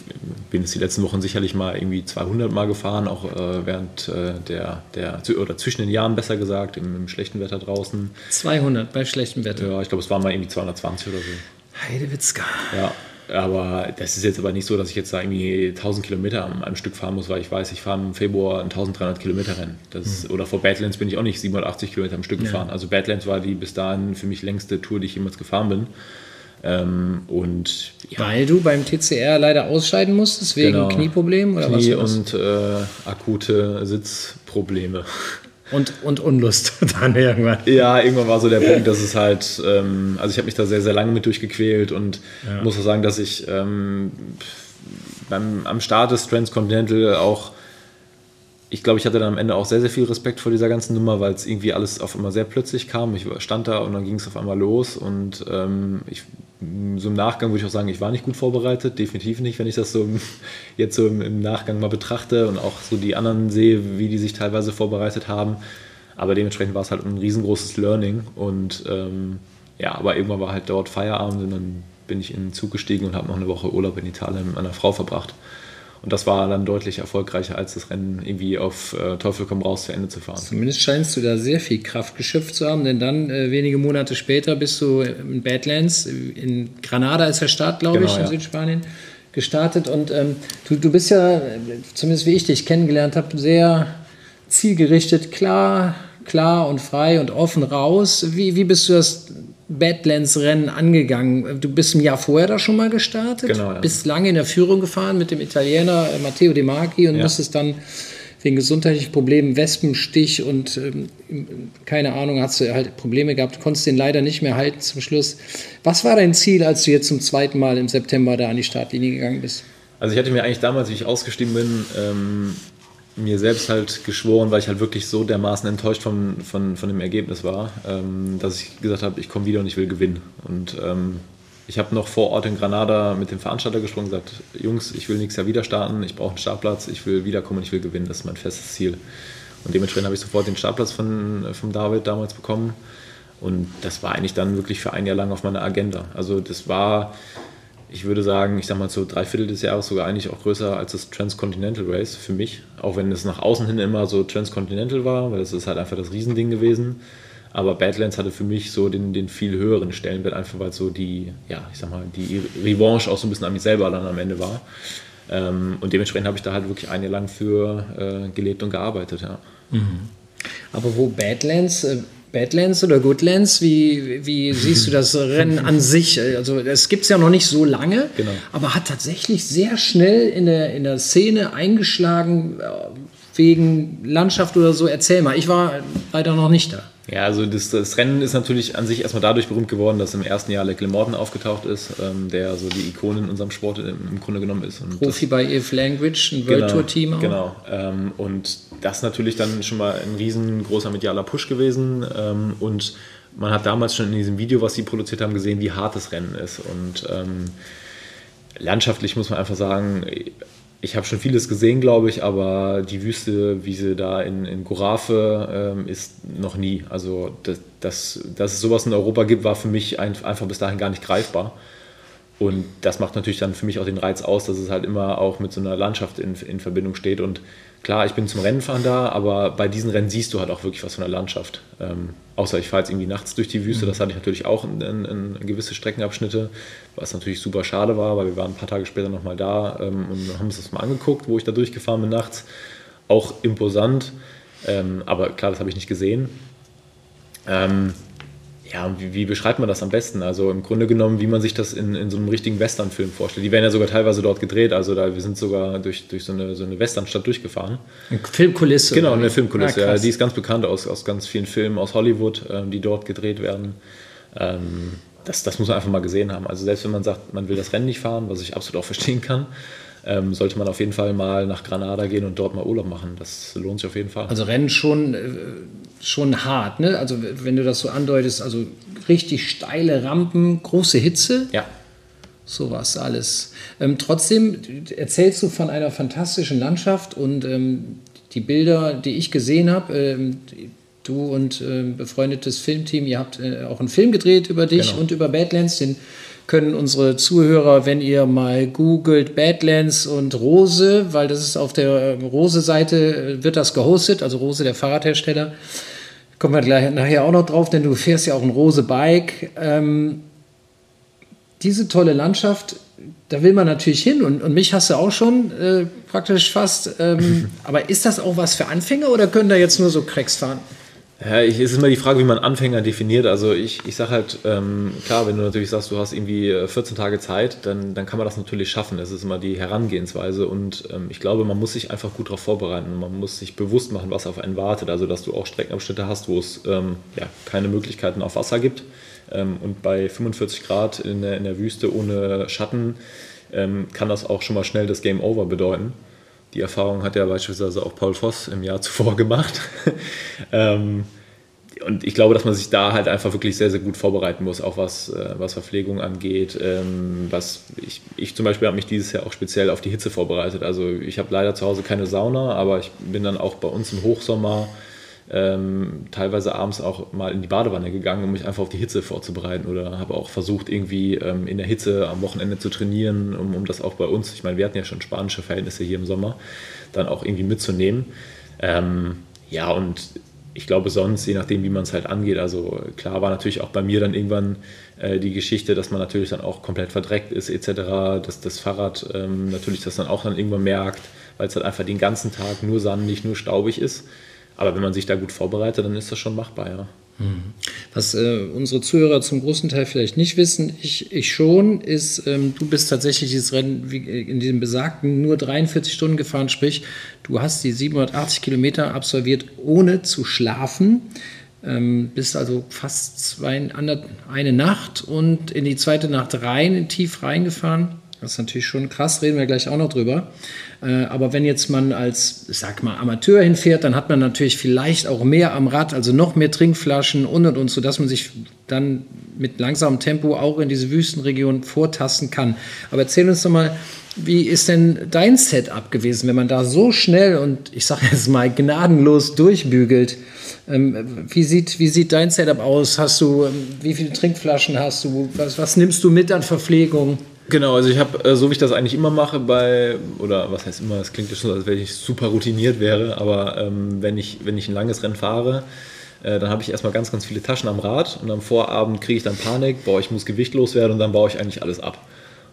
bin jetzt die letzten Wochen sicherlich mal irgendwie 200 Mal gefahren, auch äh, während äh, der, der, oder zwischen den Jahren besser gesagt, im, im, schlechten Wetter draußen. 200 bei schlechtem Wetter? Ja, ich glaube, es waren mal irgendwie 220 oder so. Heidewitzka. Ja, aber das ist jetzt aber nicht so, dass ich jetzt da irgendwie 1000 Kilometer am, am Stück fahren muss, weil ich weiß, ich fahre im Februar ein 1300 Kilometer Rennen. Das, mhm. Oder vor Badlands bin ich auch nicht 780 Kilometer am Stück ja. gefahren. Also Badlands war die bis dahin für mich längste Tour, die ich jemals gefahren bin. Ähm, und, ja. Weil du beim TCR leider ausscheiden musstest wegen genau. Knieproblemen oder Knie was? und äh, akute Sitzprobleme. Und, und Unlust dann irgendwann. Ja, irgendwann war so der Punkt, dass es halt, ähm, also ich habe mich da sehr, sehr lange mit durchgequält und ja. muss auch sagen, dass ich ähm, beim, am Start des Transcontinental auch, ich glaube, ich hatte dann am Ende auch sehr, sehr viel Respekt vor dieser ganzen Nummer, weil es irgendwie alles auf einmal sehr plötzlich kam. Ich stand da und dann ging es auf einmal los und ähm, ich so im Nachgang würde ich auch sagen, ich war nicht gut vorbereitet, definitiv nicht, wenn ich das so jetzt so im, Nachgang mal betrachte und auch so die anderen sehe, wie die sich teilweise vorbereitet haben. Aber dementsprechend war es halt ein riesengroßes Learning und ähm, ja, aber irgendwann war halt dort Feierabend und dann bin ich in den Zug gestiegen und habe noch eine Woche Urlaub in Italien mit meiner Frau verbracht. Und das war dann deutlich erfolgreicher, als das Rennen irgendwie auf äh, Teufel komm raus zu Ende zu fahren. Zumindest scheinst du da sehr viel Kraft geschöpft zu haben, denn dann äh, wenige Monate später bist du in Badlands, in Granada ist der Start, glaube genau, ich, in ja. Südspanien, gestartet. Und ähm, du, du bist ja, zumindest wie ich dich kennengelernt habe, sehr zielgerichtet, klar, klar und frei und offen raus. Wie, wie bist du das Badlands-Rennen angegangen? Du bist ein Jahr vorher da schon mal gestartet, Genau, ja. bist lange in der Führung gefahren mit dem Italiener äh, Matteo De Marchi und Ja. musstest dann wegen gesundheitlichen Problemen, Wespenstich und ähm, keine Ahnung, hast du halt Probleme gehabt, konntest den leider nicht mehr halten zum Schluss. Was war dein Ziel, als du jetzt zum zweiten Mal im September da an die Startlinie gegangen bist? Also ich hatte mir eigentlich damals, wie ich ausgestiegen bin, ähm, mir selbst halt geschworen, weil ich halt wirklich so dermaßen enttäuscht von, von, von dem Ergebnis war, ähm, dass ich gesagt habe, ich komme wieder und ich will gewinnen. Und ähm, ich habe noch vor Ort in Granada mit dem Veranstalter gesprochen und gesagt, Jungs, ich will nächstes Jahr wieder starten, ich brauche einen Startplatz, ich will wiederkommen und ich will gewinnen, das ist mein festes Ziel. Und dementsprechend habe ich sofort den Startplatz von, von David damals bekommen. Und das war eigentlich dann wirklich für ein Jahr lang auf meiner Agenda. Also das war, ich würde sagen, ich sag mal so drei Viertel des Jahres sogar eigentlich auch größer als das Transcontinental Race für mich. Auch wenn es nach außen hin immer so Transcontinental war, weil das ist halt einfach das Riesending gewesen. Aber Badlands hatte für mich so den, den viel höheren Stellenwert, einfach weil so die, ja, ich sag mal, die Revanche auch so ein bisschen an mich selber dann am Ende war. Ähm, und dementsprechend habe ich da halt wirklich ein Jahr lang für äh, gelebt und gearbeitet, ja. Aber wo Badlands, äh, Badlands oder Goodlands, wie, wie siehst du das Rennen an sich? Also das gibt es ja noch nicht so lange, Genau. aber hat tatsächlich sehr schnell in der, in der Szene eingeschlagen äh, wegen Landschaft oder so. Erzähl mal, ich war leider noch nicht da. Ja, also das, das Rennen ist natürlich an sich erstmal dadurch berühmt geworden, dass im ersten Jahr Leclerc Morton aufgetaucht ist, ähm, der so die Ikone in unserem Sport im, im Grunde genommen ist. Und Profi bei Eve Language, ein World Tour Team auch. Genau. Ähm, und das ist natürlich dann schon mal ein riesengroßer medialer Push gewesen. Ähm, und man hat damals schon in diesem Video, was sie produziert haben, gesehen, wie hart das Rennen ist. Und ähm, landschaftlich muss man einfach sagen, ich habe schon vieles gesehen, glaube ich, aber die Wüste, wie sie da in, in Gorafe ähm, ist, noch nie. Also, das, das, dass es sowas in Europa gibt, war für mich ein, einfach bis dahin gar nicht greifbar. Und das macht natürlich dann für mich auch den Reiz aus, dass es halt immer auch mit so einer Landschaft in, in Verbindung steht. Und klar, ich bin zum Rennenfahren da, aber bei diesen Rennen siehst du halt auch wirklich was von der Landschaft. Ähm, außer ich fahre jetzt irgendwie nachts durch die Wüste, das hatte ich natürlich auch in, in, in gewisse Streckenabschnitte, was natürlich super schade war, weil wir waren ein paar Tage später nochmal da ähm, und haben uns das mal angeguckt, wo ich da durchgefahren bin nachts. Auch imposant, ähm, aber klar, das habe ich nicht gesehen. Ja, wie, wie beschreibt man das am besten? Also im Grunde genommen, wie man sich das in, in so einem richtigen Western-Film vorstellt. Die werden ja sogar teilweise dort gedreht, also da, wir sind sogar durch, durch so eine, so eine Westernstadt durchgefahren. Eine Filmkulisse. Genau, eine? Filmkulisse. Ja, ja, die ist ganz bekannt aus, aus ganz vielen Filmen aus Hollywood, ähm, die dort gedreht werden. Ähm, das, das muss man einfach mal gesehen haben. Also selbst wenn man sagt, man will das Rennen nicht fahren, was ich absolut auch verstehen kann, ähm, sollte man auf jeden Fall mal nach Granada gehen und dort mal Urlaub machen. Das lohnt sich auf jeden Fall. Also Rennen schon, äh, schon hart, ne? Also wenn du das so andeutest, also richtig steile Rampen, große Hitze, ja, sowas alles. Ähm, trotzdem erzählst du von einer fantastischen Landschaft und ähm, die Bilder, die ich gesehen habe, ähm, du und ähm, befreundetes Filmteam, ihr habt äh, auch einen Film gedreht über dich Genau. und über Badlands, den können unsere Zuhörer, wenn ihr mal googelt Badlands und Rose, weil das ist auf der ähm, Rose-Seite, äh, wird das gehostet, also Rose, der Fahrradhersteller. Kommen wir gleich nachher auch noch drauf, denn du fährst ja auch ein Rose-Bike. Ähm, diese tolle Landschaft, da will man natürlich hin und, und mich hast du auch schon äh, praktisch fast. Ähm, aber ist das auch was für Anfänger oder können da jetzt nur so Cracks fahren? Ja, ich, es ist immer die Frage, wie man Anfänger definiert. Also ich, ich sage halt, ähm, klar, wenn du natürlich sagst, du hast irgendwie äh, 14 Tage Zeit, dann, dann kann man das natürlich schaffen. Das ist immer die Herangehensweise und ähm, ich glaube, man muss sich einfach gut darauf vorbereiten. Man muss sich bewusst machen, was auf einen wartet. Also dass du auch Streckenabschnitte hast, wo es ähm, ja, keine Möglichkeiten auf Wasser gibt. Ähm, und bei 45 Grad in der, in der Wüste ohne Schatten ähm, kann das auch schon mal schnell das Game Over bedeuten. Die Erfahrung hat ja beispielsweise auch Paul Voss im Jahr zuvor gemacht. ähm, und ich glaube, dass man sich da halt einfach wirklich sehr, sehr gut vorbereiten muss, auch was, äh, was Verpflegung angeht. Ähm, was ich, ich zum Beispiel habe mich dieses Jahr auch speziell auf die Hitze vorbereitet. Also ich habe leider zu Hause keine Sauna, aber ich bin dann auch bei uns im Hochsommer ähm, teilweise abends auch mal in die Badewanne gegangen, um mich einfach auf die Hitze vorzubereiten oder habe auch versucht, irgendwie ähm, in der Hitze am Wochenende zu trainieren, um, um das auch bei uns, ich meine, wir hatten ja schon spanische Verhältnisse hier im Sommer, dann auch irgendwie mitzunehmen. Ähm, ja, und ich glaube sonst, je nachdem, wie man es halt angeht, also klar war natürlich auch bei mir dann irgendwann äh, die Geschichte, dass man natürlich dann auch komplett verdreckt ist etc., dass das Fahrrad ähm, natürlich das dann auch dann irgendwann merkt, weil es halt einfach den ganzen Tag nur sandig, nur staubig ist. Aber wenn man sich da gut vorbereitet, dann ist das schon machbar, ja. Was äh, unsere Zuhörer zum großen Teil vielleicht nicht wissen, ich, ich schon, ist, ähm, du bist tatsächlich dieses Rennen wie, in diesem besagten nur 43 Stunden gefahren, sprich, du hast die 780 Kilometer absolviert, ohne zu schlafen. Ähm, bist also fast zwei, eine Nacht und in die zweite Nacht rein, tief reingefahren. Das ist natürlich schon krass, reden wir gleich auch noch drüber. Äh, aber wenn jetzt man als, sag mal, Amateur hinfährt, dann hat man natürlich vielleicht auch mehr am Rad, also noch mehr Trinkflaschen und und und, sodass man sich dann mit langsamem Tempo auch in diese Wüstenregion vortasten kann. Aber erzähl uns doch mal, wie ist denn dein Setup gewesen, wenn man da so schnell und ich sage jetzt mal gnadenlos durchbügelt? Ähm, wie, sieht, wie sieht dein Setup aus? Hast du, ähm, wie viele Trinkflaschen hast du? Was, was nimmst du mit an Verpflegung? Genau, also ich habe, äh, so wie ich das eigentlich immer mache bei, oder was heißt immer, das klingt ja schon, als wenn ich super routiniert wäre, aber ähm, wenn, ich, wenn ich ein langes Rennen fahre, äh, dann habe ich erstmal ganz, ganz viele Taschen am Rad und am Vorabend kriege ich dann Panik, boah, ich muss gewichtlos werden und dann baue ich eigentlich alles ab.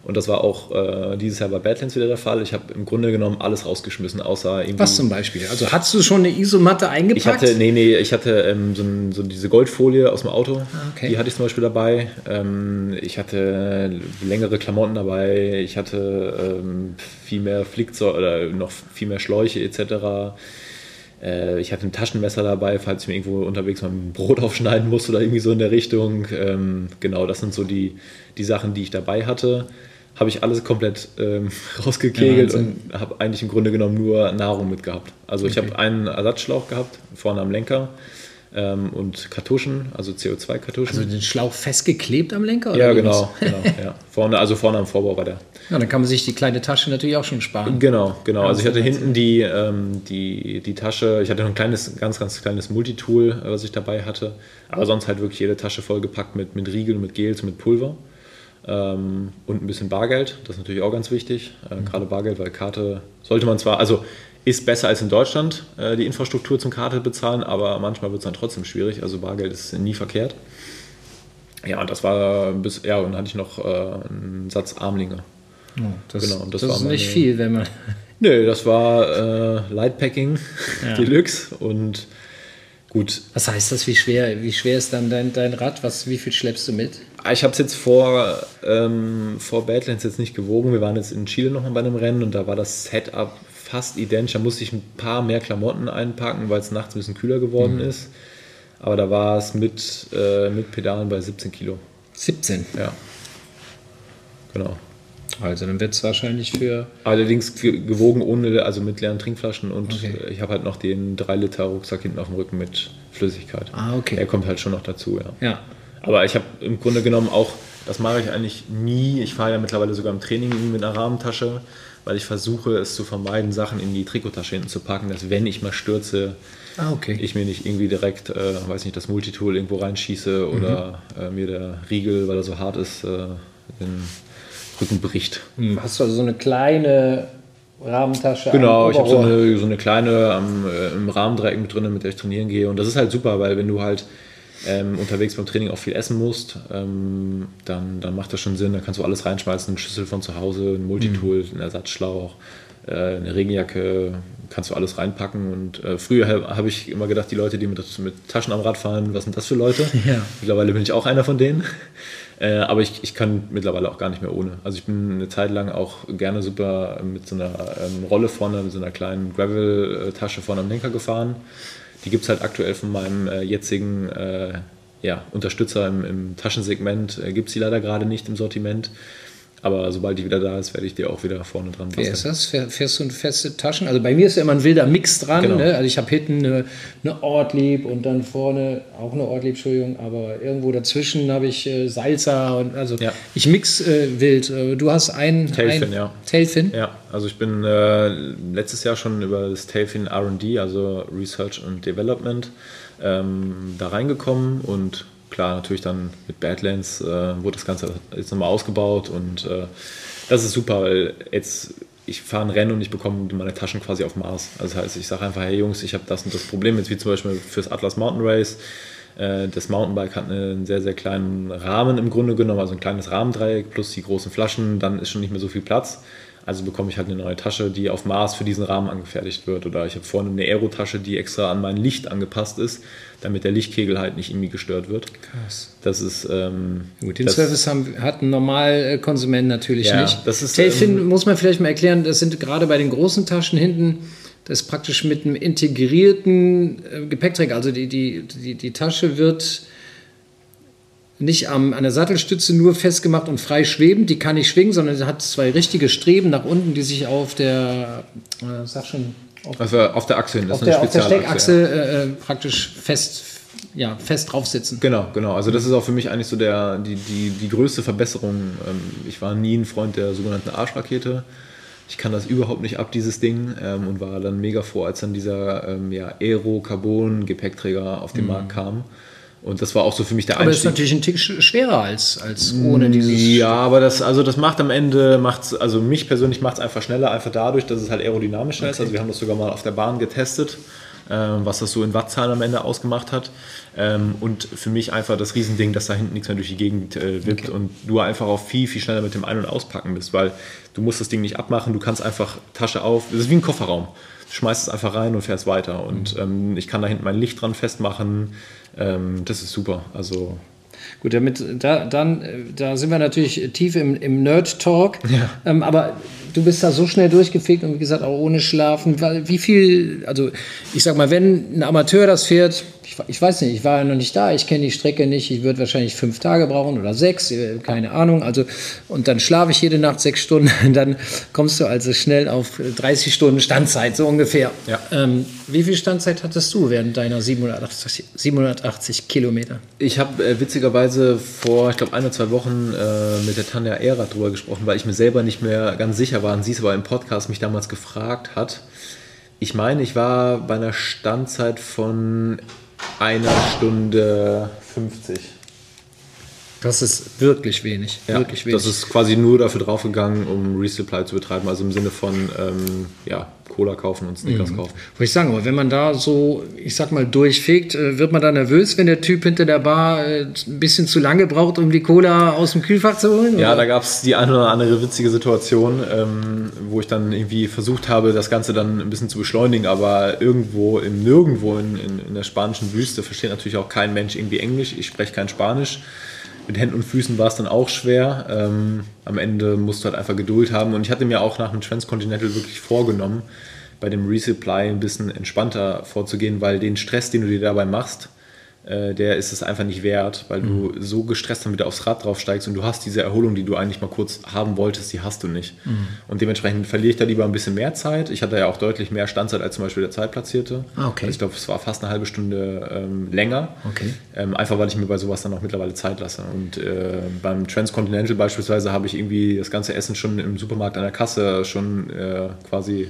Und das war auch äh, dieses Jahr bei Badlands wieder der Fall. Ich habe im Grunde genommen alles rausgeschmissen, außer irgendwie. Was zum Beispiel? Also hattest du schon eine Isomatte eingepackt? Ich hatte, nee, nee, ich hatte ähm, so, ein, so, diese Goldfolie aus dem Auto. Ah, okay. Die hatte ich zum Beispiel dabei. Ähm, ich hatte längere Klamotten dabei. Ich hatte ähm, viel mehr Flickzeug oder noch viel mehr Schläuche etc. Äh, ich hatte ein Taschenmesser dabei, falls ich mir irgendwo unterwegs mal ein Brot aufschneiden muss oder irgendwie so in der Richtung. Ähm, genau, das sind so die, die Sachen, die ich dabei hatte habe ich alles komplett ähm, rausgekegelt ja, und habe eigentlich im Grunde genommen nur Nahrung mitgehabt. Also okay. ich habe einen Ersatzschlauch gehabt, vorne am Lenker ähm, und Kartuschen, also CO2-Kartuschen. Also den Schlauch festgeklebt am Lenker? ja, genau, genau ja. Vorne, also vorne am Vorbau war der. Ja, dann kann man sich die kleine Tasche natürlich auch schon sparen. Genau, genau. Also ich hatte hinten die, ähm, die, die Tasche, ich hatte noch ein kleines, ganz, ganz kleines Multitool, äh, was ich dabei hatte. Aber sonst halt wirklich jede Tasche vollgepackt mit, mit Riegeln, mit Gels, mit Pulver. Ähm, und ein bisschen Bargeld, das ist natürlich auch ganz wichtig. Äh, mhm. Gerade Bargeld, weil Karte sollte man zwar, also ist besser als in Deutschland äh, die Infrastruktur zum Karte bezahlen, aber manchmal wird es dann trotzdem schwierig. Also Bargeld ist nie verkehrt. Ja, und das war bis, ja, und dann hatte ich noch äh, einen Satz Armlinge. Oh, das, genau, das, das ist meine, nicht viel, wenn man. Nö, das war äh, Lightpacking ja. Deluxe und gut. Was heißt das? Wie schwer, wie schwer ist dann dein, dein Rad? Was, wie viel schleppst du mit? Ah, ich habe es jetzt vor, ähm, vor Badlands jetzt nicht gewogen. Wir waren jetzt in Chile nochmal bei einem Rennen und da war das Setup fast identisch. Da musste ich ein paar mehr Klamotten einpacken, weil es nachts ein bisschen kühler geworden mhm. ist. Aber da war es mit, äh, mit Pedalen bei 17 Kilo. 17? Ja. Genau. Also dann wird es wahrscheinlich für. Allerdings gewogen ohne, also mit leeren Trinkflaschen und okay. ich habe halt noch den 3 Liter Rucksack hinten auf dem Rücken mit Flüssigkeit. Ah, okay. Der kommt halt schon noch dazu, ja. Ja. Aber ich habe im Grunde genommen auch, das mache ich eigentlich nie. Ich fahre ja mittlerweile sogar im Training mit einer Rahmentasche, weil ich versuche es zu vermeiden, Sachen in die Trikottasche hinten zu packen, dass wenn ich mal stürze, ah, okay. ich mir nicht irgendwie direkt, äh, weiß nicht, das Multitool irgendwo reinschieße oder mhm. äh, mir der Riegel, weil er so hart ist, äh, den Rücken bricht. Mhm. Hast du also so eine kleine Rahmentasche? Genau, ich habe so eine, so eine kleine am, äh, im Rahmendreieck mit drin, mit der ich trainieren gehe. Und das ist halt super, weil wenn du halt ähm, unterwegs beim Training auch viel essen musst, ähm, dann, dann macht das schon Sinn. Da kannst du alles reinschmeißen, eine Schüssel von zu Hause, ein Multitool, mhm. ein Ersatzschlauch, äh, eine Regenjacke, kannst du alles reinpacken. Und äh, früher habe hab ich immer gedacht, die Leute, die mit, mit, Taschen am Rad fahren, was sind das für Leute? Ja. Mittlerweile bin ich auch einer von denen. Äh, aber ich, ich kann mittlerweile auch gar nicht mehr ohne. Also ich bin eine Zeit lang auch gerne super mit so einer ähm, Rolle vorne, mit so einer kleinen Gravel-Tasche vorne am Lenker gefahren. Die gibt es halt aktuell von meinem äh, jetzigen äh, ja, Unterstützer im, im Taschensegment, äh, gibt es die leider gerade nicht im Sortiment. Aber sobald die wieder da ist, werde ich dir auch wieder vorne dran basteln. Wer ist das? Fährst du feste Taschen? Also bei mir ist ja immer ein wilder Mix dran. Genau. Ne? Also ich habe hinten eine, eine Ortlieb und dann vorne auch eine Ortlieb, Entschuldigung, aber irgendwo dazwischen habe ich äh, Salsa und also ja. ich mix äh, wild. Äh, du hast ein Tailfin, ein, ja. Tailfin? Ja, also ich bin äh, letztes Jahr schon über das Tailfin R&D, also Research and Development, ähm, da reingekommen und klar, natürlich dann mit Badlands äh, wurde das Ganze jetzt nochmal ausgebaut und äh, das ist super, weil jetzt ich fahre ein Rennen und ich bekomme meine Taschen quasi auf Mars. Also das heißt, ich sage einfach, hey Jungs, ich habe das und das Problem, jetzt wie zum Beispiel fürs Atlas Mountain Race. Äh, das Mountainbike hat einen sehr, sehr kleinen Rahmen im Grunde genommen, also ein kleines Rahmendreieck plus die großen Flaschen, dann ist schon nicht mehr so viel Platz. Also bekomme ich halt eine neue Tasche, die auf Maß für diesen Rahmen angefertigt wird. Oder ich habe vorne eine Aero-Tasche, die extra an mein Licht angepasst ist, damit der Lichtkegel halt nicht irgendwie gestört wird. Krass. Das ist. Ähm, Gut, den das, Service haben, hat ein Normalkonsument natürlich Ja, nicht. das ist, Tailfin ähm, muss man vielleicht mal erklären, das sind gerade bei den großen Taschen hinten, das ist praktisch mit einem integrierten äh, Gepäckträger. Also die, die, die, die Tasche wird nicht am, an der Sattelstütze nur festgemacht und frei schwebend, die kann nicht schwingen, sondern sie hat zwei richtige Streben nach unten, die sich auf der, äh, sag schon, auf, also auf der Achse hin. Das auf, ist eine der, auf der Steckachse äh, äh, praktisch fest, ja, fest drauf sitzen. Genau, genau. Also das ist auch für mich eigentlich so der, die, die, die größte Verbesserung. Ähm, Ich war nie ein Freund der sogenannten Arschrakete. Ich kann das überhaupt nicht ab, dieses Ding, ähm, und war dann mega froh, als dann dieser ähm, ja, Aero-Carbon-Gepäckträger auf den Markt kam. Und das war auch so für mich der Mhm. Aber es ist Einstieg. natürlich ein Tick sch- schwerer als, als ohne dieses. Ja, aber das, also das macht am Ende, macht's, also mich persönlich macht es einfach schneller, einfach dadurch, dass es halt aerodynamischer ist. Also wir haben das sogar mal auf der Bahn getestet, ähm, was das so in Wattzahlen am Ende ausgemacht hat. Ähm, und für mich einfach das Riesending, dass da hinten nichts mehr durch die Gegend äh, wippt und du einfach auch viel, viel schneller mit dem Ein- und Auspacken bist, weil du musst das Ding nicht abmachen, du kannst einfach Tasche auf, das ist wie ein Kofferraum. Schmeißt es einfach rein und fährst weiter. Und ähm, ich kann da hinten mein Licht dran festmachen. Ähm, das ist super. Also Gut, damit, da, dann, äh, da sind wir natürlich tief im, im Nerd-Talk. Ja. Ähm, aber du bist da so schnell durchgefegt und wie gesagt auch ohne Schlafen. Weil, wie viel, also ich sag mal, wenn ein Amateur das fährt, ich, ich weiß nicht, ich war ja noch nicht da, ich kenne die Strecke nicht, ich würde wahrscheinlich fünf Tage brauchen oder sechs, äh, keine Ahnung. Also, und dann schlafe ich jede Nacht sechs Stunden, dann kommst du also schnell auf 30 Stunden Standzeit, so ungefähr. Ja. Ähm, wie viel Standzeit hattest du während deiner 780, 780 Kilometer? Ich habe äh, witzigerweise vor, ich glaube, ein oder zwei Wochen äh, mit der Tanja Erath drüber gesprochen, weil ich mir selber nicht mehr ganz sicher war und sie es aber im Podcast mich damals gefragt hat. Ich meine, ich war bei einer Standzeit von einer Stunde 50. Das ist wirklich wenig. Ja, wirklich wenig. das ist quasi nur dafür draufgegangen, um Resupply zu betreiben, also im Sinne von ähm, ja, Cola kaufen und Snickers kaufen. Wollte ich sagen, aber wenn man da so, ich sag mal, durchfegt, äh, wird man da nervös, wenn der Typ hinter der Bar äh, ein bisschen zu lange braucht, um die Cola aus dem Kühlfach zu holen? Ja, oder? da gab es die eine oder andere witzige Situation, ähm, wo ich dann irgendwie versucht habe, das Ganze dann ein bisschen zu beschleunigen, aber irgendwo, im Nirgendwo in, in, in der spanischen Wüste versteht natürlich auch kein Mensch irgendwie Englisch. Ich spreche kein Spanisch. Mit Händen und Füßen war es dann auch schwer. Ähm, am Ende musst du halt einfach Geduld haben. Und ich hatte mir auch nach dem Transcontinental wirklich vorgenommen, bei dem Resupply ein bisschen entspannter vorzugehen, weil den Stress, den du dir dabei machst, der ist es einfach nicht wert, weil du so gestresst dann wieder aufs Rad draufsteigst und du hast diese Erholung, die du eigentlich mal kurz haben wolltest, die hast du nicht. Und dementsprechend verliere ich da lieber ein bisschen mehr Zeit. Ich hatte ja auch deutlich mehr Standzeit als zum Beispiel der Zeitplatzierte. Ah, okay. Also ich glaube, es war fast eine halbe Stunde ähm, länger. Okay. Ähm, einfach weil ich mir bei sowas dann auch mittlerweile Zeit lasse. Und äh, beim Transcontinental beispielsweise habe ich irgendwie das ganze Essen schon im Supermarkt an der Kasse schon äh, quasi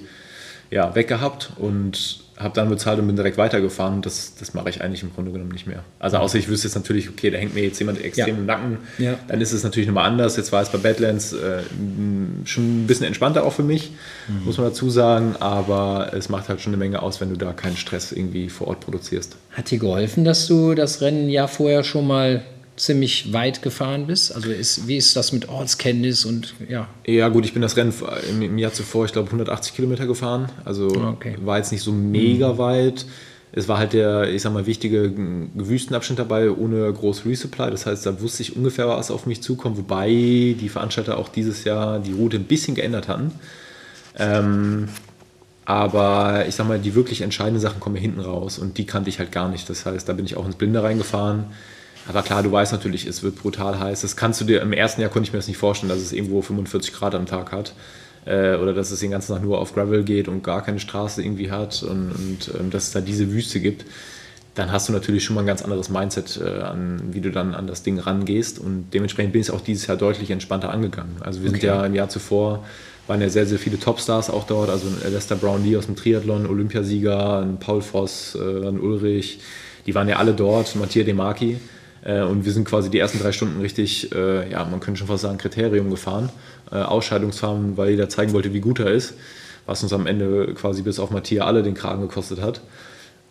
ja, weggehabt und habe dann bezahlt und bin direkt weitergefahren. Das, das mache ich eigentlich im Grunde genommen nicht mehr. Also außer ich wüsste jetzt natürlich, okay, da hängt mir jetzt jemand extrem Ja. im Nacken, Ja. dann ist es natürlich nochmal anders. Jetzt war es bei Badlands äh, schon ein bisschen entspannter auch für mich, Mhm. muss man dazu sagen. Aber es macht halt schon eine Menge aus, wenn du da keinen Stress irgendwie vor Ort produzierst. Hat dir geholfen, dass du das Rennen Jahr vorher schon mal ziemlich weit gefahren bist? Also ist, wie ist das mit Ortskenntnis und ja, Ja, gut, ich bin das Rennen im, Jahr zuvor, ich glaube, 180 Kilometer gefahren. Also Okay. war jetzt nicht so mega weit. Es war halt der, ich sag mal, wichtige Wüstenabschnitt dabei, ohne groß Resupply. Das heißt, da wusste ich ungefähr, was auf mich zukommt, wobei die Veranstalter auch dieses Jahr die Route ein bisschen geändert hatten. Ähm, aber ich sag mal, die wirklich entscheidenden Sachen kommen hinten raus und die kannte ich halt gar nicht. Das heißt, da bin ich auch ins Blinde reingefahren. Aber klar, du weißt natürlich, es wird brutal heiß. Das kannst du dir, im ersten Jahr konnte ich mir das nicht vorstellen, dass es irgendwo 45 Grad am Tag hat. Äh, oder dass es den ganzen Tag nur auf Gravel geht und gar keine Straße irgendwie hat und, und ähm, dass es da diese Wüste gibt. Dann hast du natürlich schon mal ein ganz anderes Mindset, äh, an, wie du dann an das Ding rangehst. Und dementsprechend bin ich auch dieses Jahr deutlich entspannter angegangen. Also wir sind Okay. ja im Jahr zuvor, waren ja sehr, sehr viele Topstars auch dort. Also ein Lester Brownlee aus dem Triathlon, Olympiasieger, ein Paul Voss, äh, ein Ulrich. Die waren ja alle dort, Mattia De Marchi. Äh, und wir sind quasi die ersten drei Stunden richtig, äh, ja, man könnte schon fast sagen, Kriterium gefahren. Äh, Ausscheidungsfahren, weil jeder zeigen wollte, wie gut er ist. Was uns am Ende quasi bis auf Mattia alle den Kragen gekostet hat.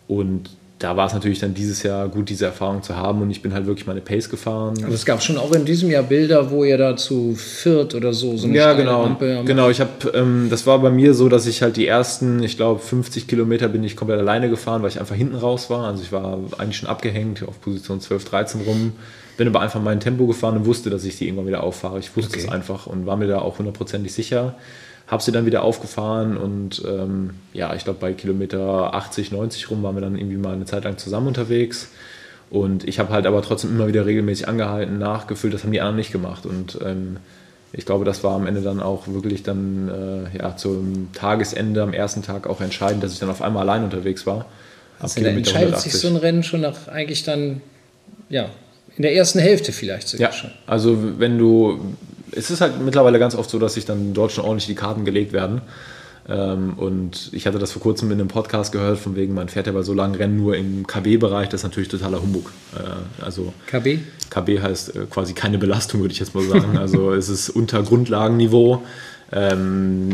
Und da war es natürlich dann dieses Jahr gut, diese Erfahrung zu haben und ich bin halt wirklich meine Pace gefahren. Aber es gab schon auch in diesem Jahr Bilder, wo ihr da zu viert oder so, so eine ja, genau. Rampe Genau, ich habe, ähm, das war bei mir so, dass ich halt die ersten, ich glaube 50 Kilometer bin ich komplett alleine gefahren, weil ich einfach hinten raus war. Also ich war eigentlich schon abgehängt auf Position 12, 13 rum. Bin aber einfach mein Tempo gefahren und wusste, dass ich sie irgendwann wieder auffahre. Ich wusste es okay. einfach und war mir da auch hundertprozentig sicher habe sie dann wieder aufgefahren und ähm, ja, ich glaube bei Kilometer 80, 90 rum waren wir dann irgendwie mal eine Zeit lang zusammen unterwegs. Und ich habe halt aber trotzdem immer wieder regelmäßig angehalten, nachgefüllt, das haben die anderen nicht gemacht. Und ähm, ich glaube, das war am Ende dann auch wirklich dann äh, ja, zum Tagesende, am ersten Tag auch entscheidend, dass ich dann auf einmal allein unterwegs war. Also da entscheidet 180. sich so ein Rennen schon nach eigentlich dann, ja, in der ersten Hälfte vielleicht sogar ja, schon. Also wenn du, es ist halt mittlerweile ganz oft so, dass sich dann dort schon ordentlich die Karten gelegt werden. Ähm, und ich hatte das vor kurzem in einem Podcast gehört, von wegen, man fährt ja bei so langen Rennen nur im KB-Bereich, das ist natürlich totaler Humbug. Äh, also KB? KB heißt äh, quasi keine Belastung, würde ich jetzt mal sagen. Also es ist unter Grundlagenniveau. Ähm,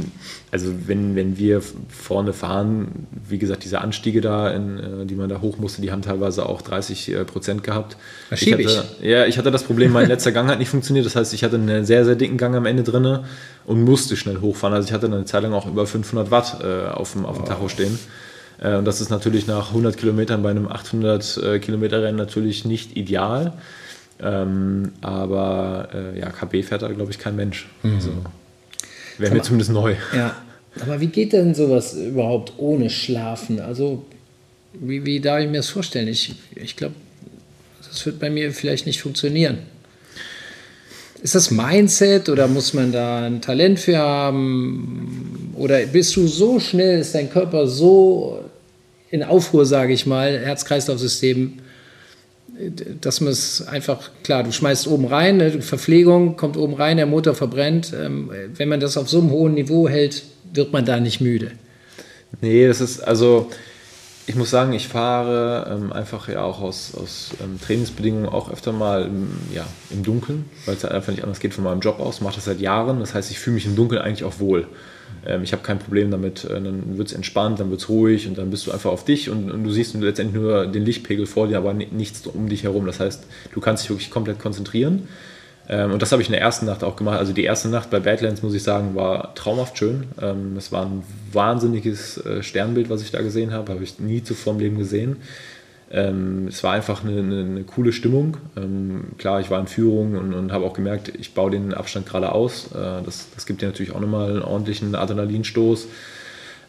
also wenn, wenn wir vorne fahren, wie gesagt, diese Anstiege da, in, äh, die man da hoch musste, die haben teilweise auch 30 äh, Prozent gehabt. Ich hatte, ja, ich hatte das Problem, mein letzter Gang hat nicht funktioniert. Das heißt, ich hatte einen sehr, sehr dicken Gang am Ende drin und musste schnell hochfahren. Also ich hatte eine Zeit lang auch über 500 Watt äh, auf, dem, auf dem Tacho stehen. Äh, und das ist natürlich nach 100 Kilometern bei einem 800 äh, Kilometer Rennen natürlich nicht ideal. Ähm, aber äh, ja, KB fährt da, glaube ich, kein Mensch. Mhm. Also, Wäre mir zumindest neu. Ja. Aber wie geht denn sowas überhaupt ohne Schlafen? Also, wie, wie darf ich mir das vorstellen? Ich, ich glaube, das wird bei mir vielleicht nicht funktionieren. Ist das Mindset oder muss man da ein Talent für haben? Oder bist du so schnell, ist dein Körper so in Aufruhr, sage ich mal, Herz-Kreislauf-System, dass man es einfach, klar, du schmeißt oben rein, ne, Verpflegung kommt oben rein, der Motor verbrennt. Ähm, wenn man das auf so einem hohen Niveau hält, wird man da nicht müde. Nee, das ist also, ich muss sagen, ich fahre ähm, einfach ja auch aus, aus ähm, Trainingsbedingungen auch öfter mal im, ja, im Dunkeln, weil es halt einfach nicht anders geht von meinem Job aus. Mache das seit Jahren, das heißt, ich fühle mich im Dunkeln eigentlich auch wohl. Ähm, ich habe kein Problem damit, äh, dann wird es entspannt, dann wird es ruhig und dann bist du einfach auf dich und, und, du siehst letztendlich nur den Lichtpegel vor dir, aber nichts um dich herum. Das heißt, du kannst dich wirklich komplett konzentrieren. Ähm, und das habe ich in der ersten Nacht auch gemacht. Also die erste Nacht bei Badlands, muss ich sagen, war traumhaft schön. Ähm, es war ein wahnsinniges äh, Sternbild, was ich da gesehen habe. Habe ich nie zuvor im Leben gesehen. Ähm, es war einfach eine, eine, eine coole Stimmung. Ähm, klar, ich war in Führung und, und habe auch gemerkt, ich baue den Abstand gerade aus. Äh, das, das gibt dir natürlich auch nochmal einen ordentlichen Adrenalinstoß.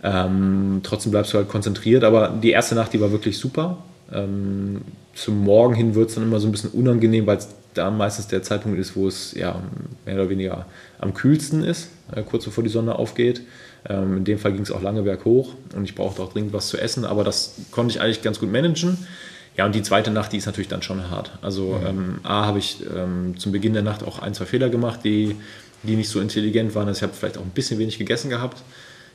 Ähm, trotzdem bleibst du halt konzentriert, aber die erste Nacht, die war wirklich super. Ähm, zum Morgen hin wird es dann immer so ein bisschen unangenehm, weil es da meistens der Zeitpunkt ist, wo es ja mehr oder weniger am kühlsten ist, äh, kurz bevor die Sonne aufgeht. Ähm, in dem Fall ging es auch lange berghoch und ich brauchte auch dringend was zu essen, aber das konnte ich eigentlich ganz gut managen. Ja, und die zweite Nacht, die ist natürlich dann schon hart. Also mhm. ähm, A, habe ich ähm, zum Beginn der Nacht auch ein, zwei Fehler gemacht, die, die nicht so intelligent waren. Also ich habe vielleicht auch ein bisschen wenig gegessen gehabt.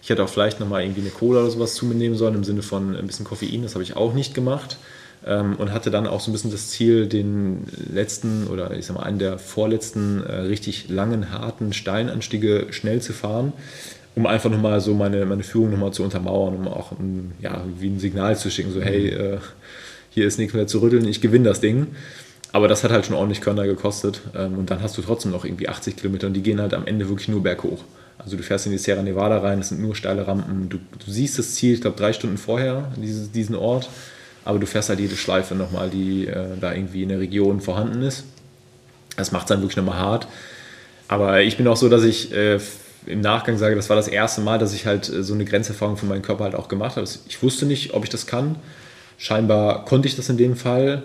Ich hätte auch vielleicht nochmal irgendwie eine Cola oder sowas zu mir nehmen sollen, im Sinne von ein bisschen Koffein. Das habe ich auch nicht gemacht. Ähm, und hatte dann auch so ein bisschen das Ziel, den letzten oder ich sag mal einen der vorletzten äh, richtig langen, harten Steinanstiege schnell zu fahren um einfach nochmal so meine, meine Führung nochmal zu untermauern, um auch ein, ja, wie ein Signal zu schicken, so hey, äh, hier ist nichts mehr zu rütteln, ich gewinne das Ding. Aber das hat halt schon ordentlich Körner gekostet. Ähm, und dann hast du trotzdem noch irgendwie 80 Kilometer und die gehen halt am Ende wirklich nur berghoch. Also du fährst in die Sierra Nevada rein, es sind nur steile Rampen. Du, du siehst das Ziel, ich glaube, drei Stunden vorher, dieses, diesen Ort. Aber du fährst halt jede Schleife nochmal, die äh, da irgendwie in der Region vorhanden ist. Das macht es dann wirklich nochmal hart. Aber ich bin auch so, dass ich äh, im Nachgang sage, das war das erste Mal, dass ich halt äh, so eine Grenzerfahrung von meinem Körper halt auch gemacht habe. Ich wusste nicht, ob ich das kann. Scheinbar konnte ich das in dem Fall.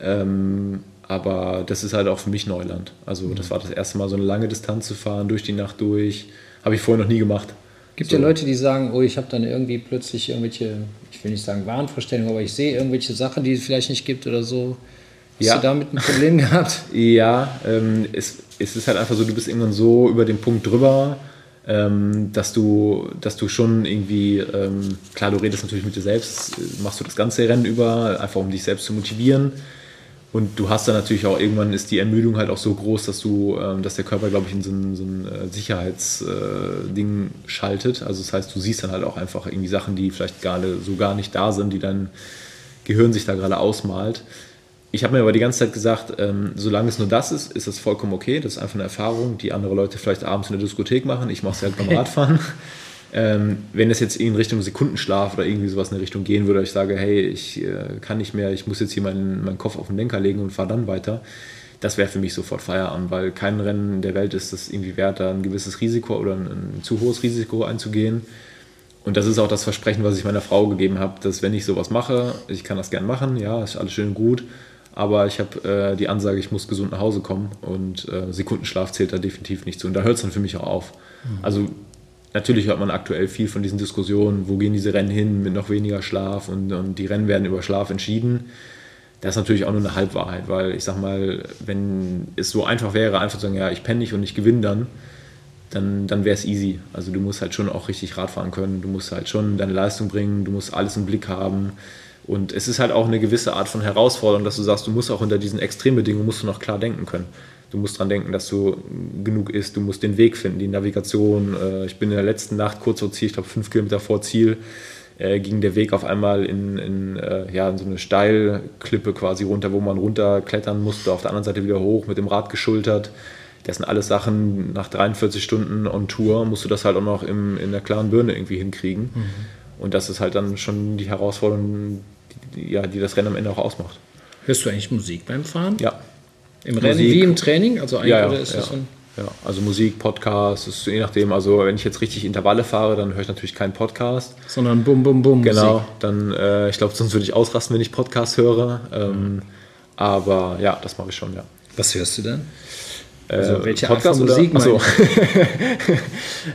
Ähm, aber das ist halt auch für mich Neuland. Also mhm. das war das erste Mal, so eine lange Distanz zu fahren, durch die Nacht durch. Habe ich vorher noch nie gemacht. Gibt so. ja Leute, die sagen, oh, ich habe dann irgendwie plötzlich irgendwelche, ich will nicht sagen Wahnvorstellungen, aber ich sehe irgendwelche Sachen, die es vielleicht nicht gibt oder so. Hast ja. du damit ein Problem gehabt? Ja, ähm, es, es ist halt einfach so, du bist irgendwann so über den Punkt drüber, ähm, dass, du, dass du schon irgendwie, ähm, klar, du redest natürlich mit dir selbst, machst du das ganze Rennen über, einfach um dich selbst zu motivieren. Und du hast dann natürlich auch irgendwann ist die Ermüdung halt auch so groß, dass du, ähm, dass der Körper, glaube ich, in so ein, so ein äh, Sicherheitsding äh, schaltet. Also das heißt, du siehst dann halt auch einfach irgendwie Sachen, die vielleicht gerade so gar nicht da sind, die dann Gehirn sich da gerade ausmalt. Ich habe mir aber die ganze Zeit gesagt, ähm, solange es nur das ist, ist das vollkommen okay. Das ist einfach eine Erfahrung, die andere Leute vielleicht abends in der Diskothek machen. Ich mache es halt beim Radfahren. Ähm, wenn es jetzt in Richtung Sekundenschlaf oder irgendwie sowas in eine Richtung gehen würde, ich sage, hey, ich äh, kann nicht mehr, ich muss jetzt hier meinen, meinen Kopf auf den Lenker legen und fahre dann weiter, das wäre für mich sofort Feierabend, weil kein Rennen der Welt ist das irgendwie wert, da ein gewisses Risiko oder ein, ein zu hohes Risiko einzugehen. Und das ist auch das Versprechen, was ich meiner Frau gegeben habe, dass wenn ich sowas mache, ich kann das gern machen, ja, ist alles schön und gut, aber ich habe äh, die Ansage, ich muss gesund nach Hause kommen und äh, Sekundenschlaf zählt da definitiv nicht zu. Und da hört es dann für mich auch auf. Mhm. Also natürlich hört man aktuell viel von diesen Diskussionen, wo gehen diese Rennen hin mit noch weniger Schlaf und, und die Rennen werden über Schlaf entschieden. Das ist natürlich auch nur eine Halbwahrheit, weil ich sag mal, wenn es so einfach wäre, einfach zu sagen, ja, ich penne nicht und ich gewinne dann, dann, dann wäre es easy. Also du musst halt schon auch richtig Rad fahren können, du musst halt schon deine Leistung bringen, du musst alles im Blick haben. Und es ist halt auch eine gewisse Art von Herausforderung, dass du sagst, du musst auch unter diesen Extrembedingungen musst du noch klar denken können. Du musst daran denken, dass du genug isst, du musst den Weg finden, die Navigation. Äh, ich bin in der letzten Nacht kurz vor Ziel, ich glaube fünf Kilometer vor Ziel, äh, ging der Weg auf einmal in, in, äh, ja, in so eine Steilklippe quasi runter, wo man runterklettern musste, auf der anderen Seite wieder hoch, mit dem Rad geschultert. Das sind alles Sachen, nach 43 Stunden on Tour musst du das halt auch noch im, in der klaren Birne irgendwie hinkriegen. Mhm. Und das ist halt dann schon die Herausforderung, ja, die das Rennen am Ende auch ausmacht. Hörst du eigentlich Musik beim Fahren? Ja. Im Musik, Rennen wie im Training? Also eigentlich ja, ja, ist das ja. Ja, also Musik, Podcast, ist je nachdem. Also wenn ich jetzt richtig Intervalle fahre, dann höre ich natürlich keinen Podcast. Sondern bum, bum, bum. Genau, Musik. dann, äh, ich glaube, sonst würde ich ausrasten, wenn ich Podcast höre. Ähm, mhm. Aber ja, das mache ich schon, ja. Was hörst du denn? Äh, also welche Podcast Art von Musik? Achso.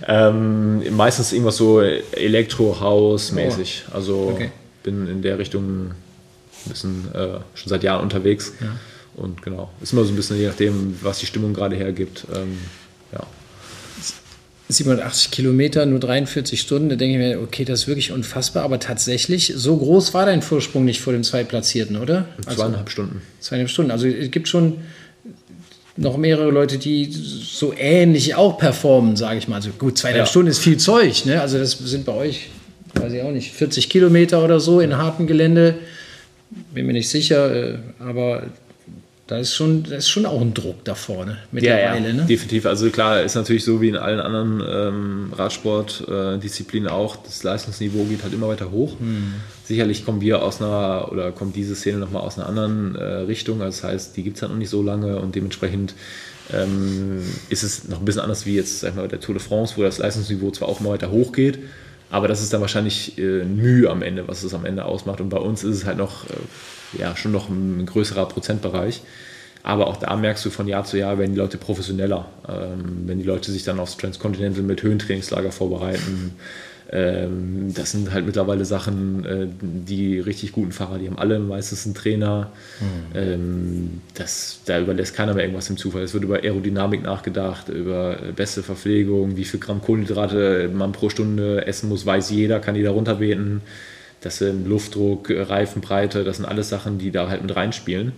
ähm, meistens irgendwas so Elektro-House-mäßig. Oh. Also okay. Bin in der Richtung ein bisschen äh, schon seit Jahren unterwegs. Ja. Und genau, ist immer so ein bisschen je nachdem, was die Stimmung gerade hergibt. Ähm, ja. 780 Kilometer, nur 43 Stunden, da denke ich mir, okay, das ist wirklich unfassbar, aber tatsächlich, so groß war dein Vorsprung nicht vor dem Zweitplatzierten, oder? Also, zweieinhalb Stunden. Zweieinhalb Stunden, also es gibt schon noch mehrere Leute, die so ähnlich auch performen, sage ich mal. Also gut, zweieinhalb ja. Stunden ist viel Zeug, ne? also das sind bei euch, weiß ich auch nicht, 40 Kilometer oder so in hartem Gelände, bin mir nicht sicher, äh, aber da ist schon, da ist schon auch ein Druck da vorne mittlerweile. Ja, ja, ne? definitiv. Also klar, ist natürlich so wie in allen anderen ähm, Radsportdisziplinen äh, auch, das Leistungsniveau geht halt immer weiter hoch. Mhm. Sicherlich kommen wir aus einer, oder kommt diese Szene nochmal aus einer anderen äh, Richtung. Also das heißt, die gibt es halt noch nicht so lange und dementsprechend ähm, ist es noch ein bisschen anders wie jetzt sag ich mal, der Tour de France, wo das Leistungsniveau zwar auch immer weiter hoch geht, aber das ist dann wahrscheinlich äh, Mühe am Ende, was es am Ende ausmacht. Und bei uns ist es halt noch äh, ja, schon noch ein größerer Prozentbereich. Aber auch da merkst du von Jahr zu Jahr, werden die Leute professioneller. Ähm, wenn die Leute sich dann aufs Transcontinental mit Höhentrainingslager vorbereiten. Ähm, das sind halt mittlerweile Sachen, äh, die richtig guten Fahrer, die haben alle meistens einen Trainer. Mhm. Ähm, das, da überlässt keiner mehr irgendwas im Zufall. Es wird über Aerodynamik nachgedacht, über beste Verpflegung, wie viel Gramm Kohlenhydrate man pro Stunde essen muss, weiß jeder, kann jeder runterbeten das sind Luftdruck, Reifenbreite, das sind alles Sachen, die da halt mit reinspielen.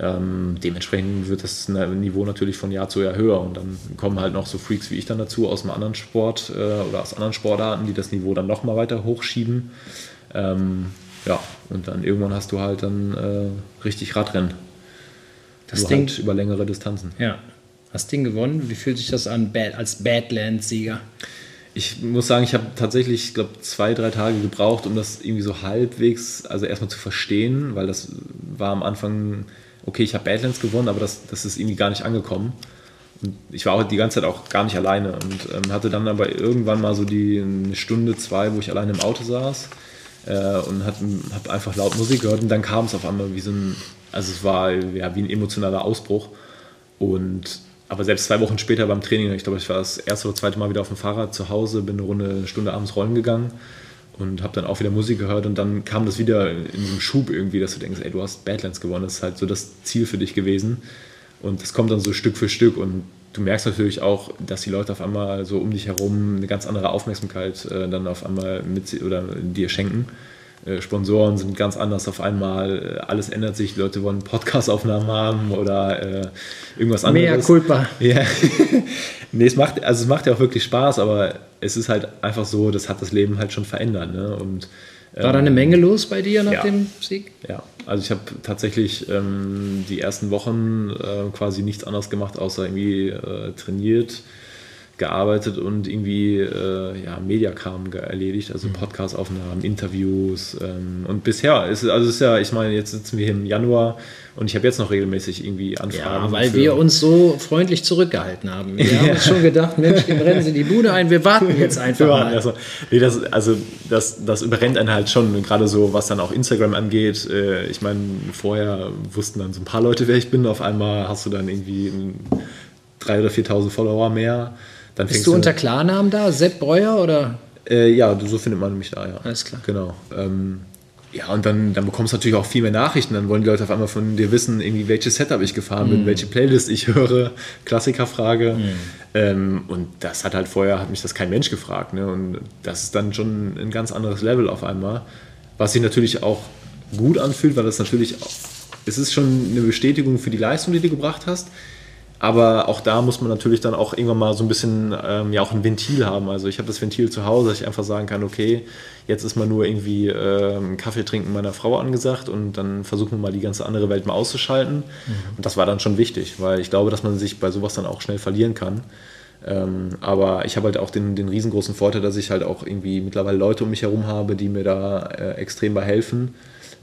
Ähm, dementsprechend wird das Niveau natürlich von Jahr zu Jahr höher und dann kommen halt noch so Freaks wie ich dann dazu aus einem anderen Sport äh, oder aus anderen Sportarten, die das Niveau dann nochmal weiter hochschieben. Ähm, ja, und dann irgendwann hast du halt dann äh, richtig Radrennen. Das Ding halt über längere Distanzen. Ja. Hast Ding gewonnen. Wie fühlt sich das an als Badlands-Sieger? ich muss sagen, ich habe tatsächlich, ich glaube, zwei, drei Tage gebraucht, um das irgendwie so halbwegs, also erstmal zu verstehen, weil das war am Anfang, okay, ich habe Badlands gewonnen, aber das, das ist irgendwie gar nicht angekommen. Und ich war auch die ganze Zeit auch gar nicht alleine und ähm, hatte dann aber irgendwann mal so die eine Stunde, zwei, wo ich alleine im Auto saß äh, und habe einfach laut Musik gehört und dann kam es auf einmal wie so ein, also es war ja wie ein emotionaler Ausbruch und aber selbst zwei Wochen später beim Training, ich glaube, ich war das erste oder zweite Mal wieder auf dem Fahrrad zu Hause, bin eine Runde, eine Stunde abends rollen gegangen und habe dann auch wieder Musik gehört und dann kam das wieder in so einem Schub irgendwie, dass du denkst, ey, du hast Badlands gewonnen, das ist halt so das Ziel für dich gewesen. Und das kommt dann so Stück für Stück und du merkst natürlich auch, dass die Leute auf einmal so um dich herum eine ganz andere Aufmerksamkeit äh, dann auf einmal mit oder dir schenken Sponsoren sind ganz anders auf einmal, äh, alles ändert sich, Leute wollen Podcast-Aufnahmen haben oder äh, irgendwas anderes. Mehr culpa. Ja. nee, es macht, also es macht ja auch wirklich Spaß, aber es ist halt einfach so, das hat das Leben halt schon verändert. Ne? Und War da eine Menge los bei dir nach ja. dem Sieg? Ja, also ich habe tatsächlich ähm, die ersten Wochen äh, quasi nichts anderes gemacht, außer irgendwie äh, trainiert, gearbeitet und irgendwie äh, ja, Mediakram erledigt, also Podcast-Aufnahmen, Interviews. Ähm, und bisher ist es, also es ist ja, ich meine, jetzt sitzen wir hier im Januar und ich habe jetzt noch regelmäßig irgendwie Anfragen. Ja, weil für- wir uns so freundlich zurückgehalten haben. Wir haben uns schon gedacht, Mensch, die brennen sie die Bude ein, wir warten jetzt einfach Ja, mal. also, nee, das, also das, das überrennt einen halt schon, gerade so, was dann auch Instagram angeht. Äh, ich meine, vorher wussten dann so ein paar Leute, wer ich bin. Auf einmal hast du dann irgendwie ein- 3.000 oder 4.000 Follower mehr. Dann Bist du unter Klarnamen da? Sepp Breuer oder? Äh, ja, so findet man mich da, ja. Alles klar. Genau. Ähm, ja, und dann, dann bekommst du natürlich auch viel mehr Nachrichten. Dann wollen die Leute auf einmal von dir wissen, irgendwie, welches Setup ich gefahren Mhm. bin, welche Playlist ich höre. Klassikerfrage. Ähm, und das hat halt vorher, hat mich das kein Mensch gefragt. Ne? Und das ist dann schon ein ganz anderes Level auf einmal. Was sich natürlich auch gut anfühlt, weil das natürlich, auch- es ist schon eine Bestätigung für die Leistung, die du gebracht hast. Aber auch da muss man natürlich dann auch irgendwann mal so ein bisschen ähm, ja auch ein Ventil haben. Also ich habe das Ventil zu Hause, dass ich einfach sagen kann, okay, jetzt ist mal nur irgendwie ähm, Kaffee trinken meiner Frau angesagt und dann versuchen wir mal die ganze andere Welt mal auszuschalten. Und das war dann schon wichtig, weil ich glaube, dass man sich bei sowas dann auch schnell verlieren kann. Ähm, aber ich habe halt auch den, den riesengroßen Vorteil, dass ich halt auch irgendwie mittlerweile Leute um mich herum habe, die mir da äh, extrem bei helfen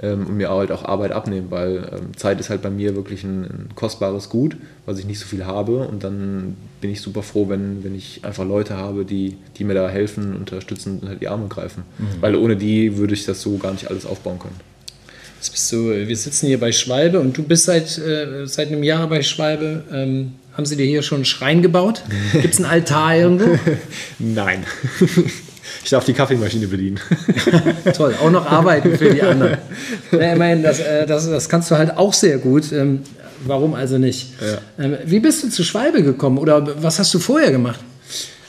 ähm, und mir halt auch Arbeit abnehmen, weil ähm, Zeit ist halt bei mir wirklich ein, ein kostbares Gut, was ich nicht so viel habe und dann bin ich super froh, wenn, wenn ich einfach Leute habe, die, die mir da helfen, unterstützen und halt die Arme greifen. Weil ohne die würde ich das so gar nicht alles aufbauen können. Jetzt bist du, wir sitzen hier bei Schwalbe und du bist seit, äh, seit einem Jahr bei Schwalbe. Ähm, haben sie dir hier schon einen Schrein gebaut? Gibt es einen Altar irgendwo? Nein. Ich darf die Kaffeemaschine bedienen. Toll, auch noch arbeiten für die anderen. Ja, ich meine, das, äh, das, das kannst du halt auch sehr gut. Ähm, warum also nicht? Ähm, wie bist du zu Schwalbe gekommen oder was hast du vorher gemacht?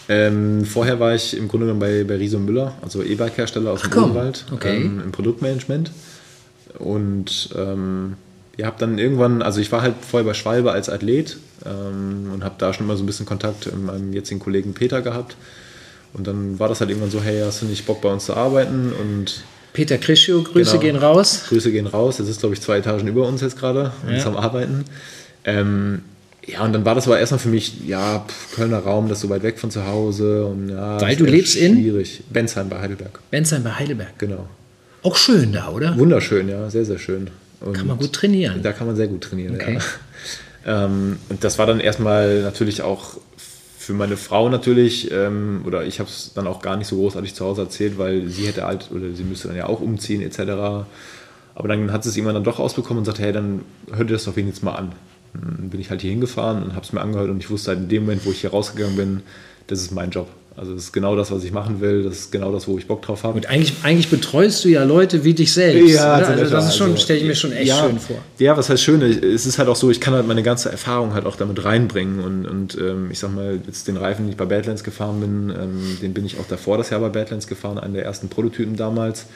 Ähm, vorher war ich im Grunde genommen bei, bei und Müller, also E-Bike-Hersteller aus dem komm, Odenwald, okay. ähm, im Produktmanagement. Und ähm, ihr habt dann irgendwann, also ich war halt vorher bei Schwalbe als Athlet ähm, und habe da schon mal so ein bisschen Kontakt mit meinem jetzigen Kollegen Peter gehabt. Und dann war das halt irgendwann so, hey, hast du nicht Bock bei uns zu arbeiten? Und Peter Krischio, Grüße Genau. gehen raus. Grüße gehen raus. Das ist, glaube ich, zwei Etagen über uns jetzt gerade und Ja. ist am Arbeiten. Ähm, ja, und dann war das aber erstmal für mich, ja, Kölner Raum, das ist so weit weg von zu Hause. Und ja, Weil du lebst in? Schwierig. Bensheim bei Heidelberg, Bensheim bei Heidelberg. genau. Auch schön da, oder? Wunderschön, ja, sehr, sehr schön. Und Kann man gut trainieren. Da kann man sehr gut trainieren, Okay. ja. Ähm, und das war dann erstmal natürlich auch für meine Frau natürlich, ähm, oder ich habe es dann auch gar nicht so großartig zu Hause erzählt, weil sie hätte halt, oder sie müsste dann ja auch umziehen etc. Aber dann hat sie es irgendwann dann doch ausbekommen und sagt, hey, dann hör dir das doch wenigstens mal an. Dann bin ich halt hier hingefahren und habe es mir angehört und ich wusste halt in dem Moment, wo ich hier rausgegangen bin, das ist mein Job. Also das ist genau das, was ich machen will, das ist genau das, wo ich Bock drauf habe. Und eigentlich, eigentlich betreust du ja Leute wie dich selbst. Ja, also das ist schon, Also, stelle ich mir schon echt ja, schön vor. Ja, was heißt schön? Es ist halt auch so, ich kann halt meine ganze Erfahrung halt auch damit reinbringen und, und ähm, ich sag mal, jetzt den Reifen, den ich bei Badlands gefahren bin, ähm, den bin ich auch davor das Jahr bei Badlands gefahren, einen der ersten Prototypen damals.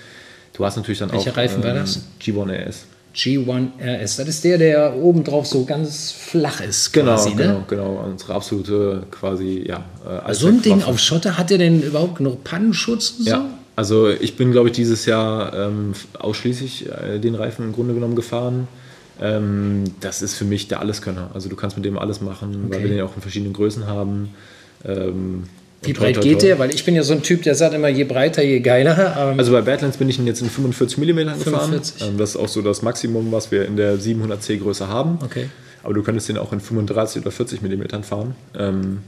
Du hast natürlich dann Welcher auch Reifen war das? G1 RS. G1 RS, das ist der, der oben drauf so ganz flach ist. Genau, quasi, genau, Ne? genau. Unsere absolute quasi, ja. Äh, So ein Ding auf Schotter, hat der denn überhaupt genug Pannenschutz und so? Ja, also ich bin, glaube ich, dieses Jahr ähm, ausschließlich äh, den Reifen im Grunde genommen gefahren. Ähm, das ist für mich der Alleskönner. Also du kannst mit dem alles machen, weil Okay. wir den auch in verschiedenen Größen haben. Ähm, Wie und toi, breit toi, geht toi. der? Weil ich bin ja so ein Typ, der sagt immer, je breiter, je geiler. Ähm, Also bei Badlands bin ich ihn jetzt in 45 mm gefahren. 45. Ähm, das ist auch so das Maximum, was wir in der 700C Größe haben. okay. Aber du könntest den auch in 35 oder 40 mm fahren. Ähm,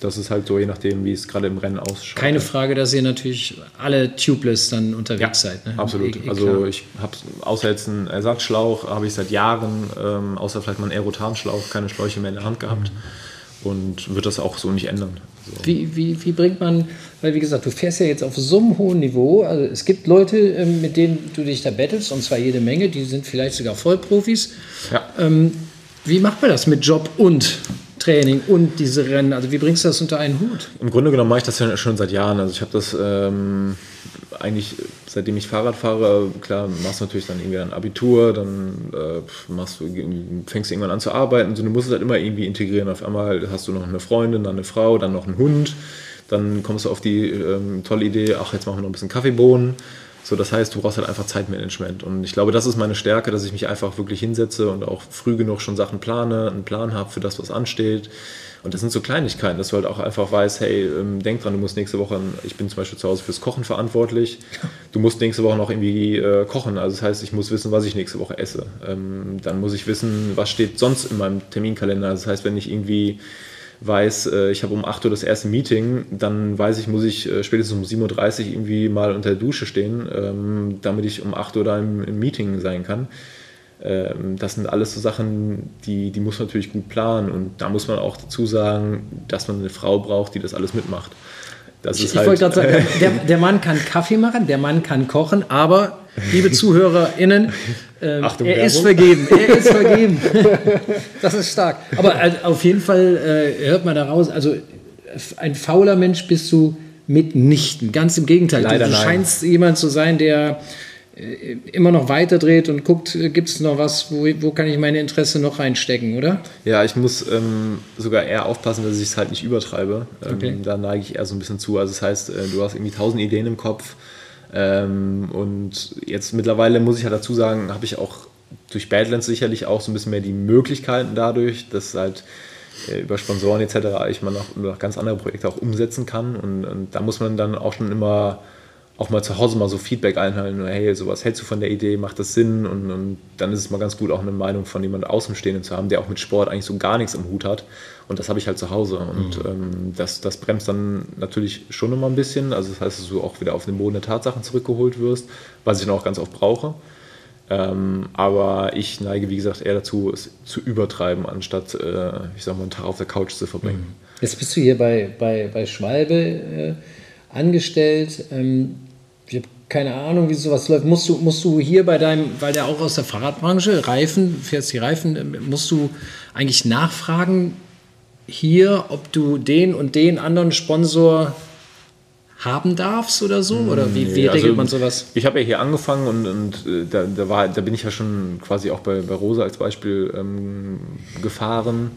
das ist halt so, je nachdem, wie es gerade im Rennen ausschaut. Keine Frage, dass ihr natürlich alle tubeless dann unterwegs seid. Ne? Absolut. Eh- eh also ich habe außer jetzt einen Ersatzschlauch, habe ich seit Jahren, außer vielleicht mal einen Aerotanschlauch, keine Schläuche mehr in der Hand gehabt. Und wird das auch so nicht ändern. Also, Wie, wie, wie bringt man, weil wie gesagt, du fährst ja jetzt auf so einem hohen Niveau. Also es gibt Leute, ähm, mit denen du dich da battlest, und zwar jede Menge, die sind vielleicht sogar Vollprofis. ja. Ähm, wie macht man das mit Job und Training und diese Rennen? Also wie bringst du das unter einen Hut? Im Grunde genommen mache ich das ja schon seit Jahren. Also ich habe das ähm, eigentlich, seitdem ich Fahrrad fahre, klar, machst du natürlich dann irgendwie ein Abitur, dann äh, machst du, fängst du irgendwann an zu arbeiten. So, du musst es halt immer irgendwie integrieren. Auf einmal hast du noch eine Freundin, dann eine Frau, dann noch einen Hund. Dann kommst du auf die ähm, tolle Idee, ach, jetzt machen wir noch ein bisschen Kaffeebohnen. So, das heißt, du brauchst halt einfach Zeitmanagement. Und ich glaube, das ist meine Stärke, dass ich mich einfach wirklich hinsetze und auch früh genug schon Sachen plane, einen Plan habe für das, was ansteht. Und das sind so Kleinigkeiten, dass du halt auch einfach weißt, hey, ähm, denk dran, du musst nächste Woche, ich bin zum Beispiel zu Hause fürs Kochen verantwortlich, du musst nächste Woche noch irgendwie äh, kochen. Also das heißt, ich muss wissen, was ich nächste Woche esse. Ähm, dann muss ich wissen, was steht sonst in meinem Terminkalender. Das heißt, wenn ich irgendwie weiß, äh, ich habe um 8 Uhr das erste Meeting, dann weiß ich, muss ich äh, spätestens um 7.30 Uhr irgendwie mal unter der Dusche stehen, ähm, damit ich um 8 Uhr da im, im Meeting sein kann. Ähm, das sind alles so Sachen, die, die muss man natürlich gut planen. Und da muss man auch dazu sagen, dass man eine Frau braucht, die das alles mitmacht. Das ich, ich halt, wollte gerade sagen, der, der, Mann kann Kaffee machen, der Mann kann kochen, aber, liebe ZuhörerInnen, äh, Achtung, er ist vergeben. Er ist vergeben. das ist stark. Aber also, auf jeden Fall äh, hört man daraus, also ein fauler Mensch bist du mitnichten. Ganz im Gegenteil. Leider du, du scheinst jemand zu sein, der immer noch weiter dreht und guckt, äh, gibt es noch was, wo, wo kann ich meine Interesse noch reinstecken, oder? Ja, ich muss ähm, sogar eher aufpassen, dass ich es halt nicht übertreibe. Ähm, okay. Da neige ich eher so ein bisschen zu. Also das heißt, äh, du hast irgendwie tausend Ideen im Kopf ähm, und jetzt mittlerweile muss ich halt dazu sagen, habe ich auch durch Badlands sicherlich auch so ein bisschen mehr die Möglichkeiten dadurch, dass halt äh, über Sponsoren etc. ich mal noch, noch ganz andere Projekte auch umsetzen kann und, und da muss man dann auch schon immer auch mal zu Hause mal so Feedback einhalten, hey, sowas hältst du von der Idee, macht das Sinn? Und, und dann ist es mal ganz gut, auch eine Meinung von jemand Außenstehenden zu haben, der auch mit Sport eigentlich so gar nichts am Hut hat. Und das habe ich halt zu Hause. Und mhm. ähm, das, das bremst dann natürlich schon immer ein bisschen. Also das heißt, dass du auch wieder auf den Boden der Tatsachen zurückgeholt wirst, was ich dann auch ganz oft brauche. Ähm, aber ich neige, wie gesagt, eher dazu, es zu übertreiben, anstatt, äh, ich sag mal, einen Tag auf der Couch zu verbringen. Mhm. Jetzt bist du hier bei, bei, bei Schwalbe äh, angestellt. Ähm, ich habe keine Ahnung, wie sowas läuft. Musst du, musst du hier bei deinem, weil der auch aus der Fahrradbranche, Reifen, fährst die Reifen, äh, musst du eigentlich nachfragen hier, ob du den und den anderen Sponsor haben darfst oder so? Oder wie, wie regelt also, man sowas? Ich habe ja hier angefangen und, und äh, da, da, war, da bin ich ja schon quasi auch bei, bei Rosa als Beispiel ähm, gefahren.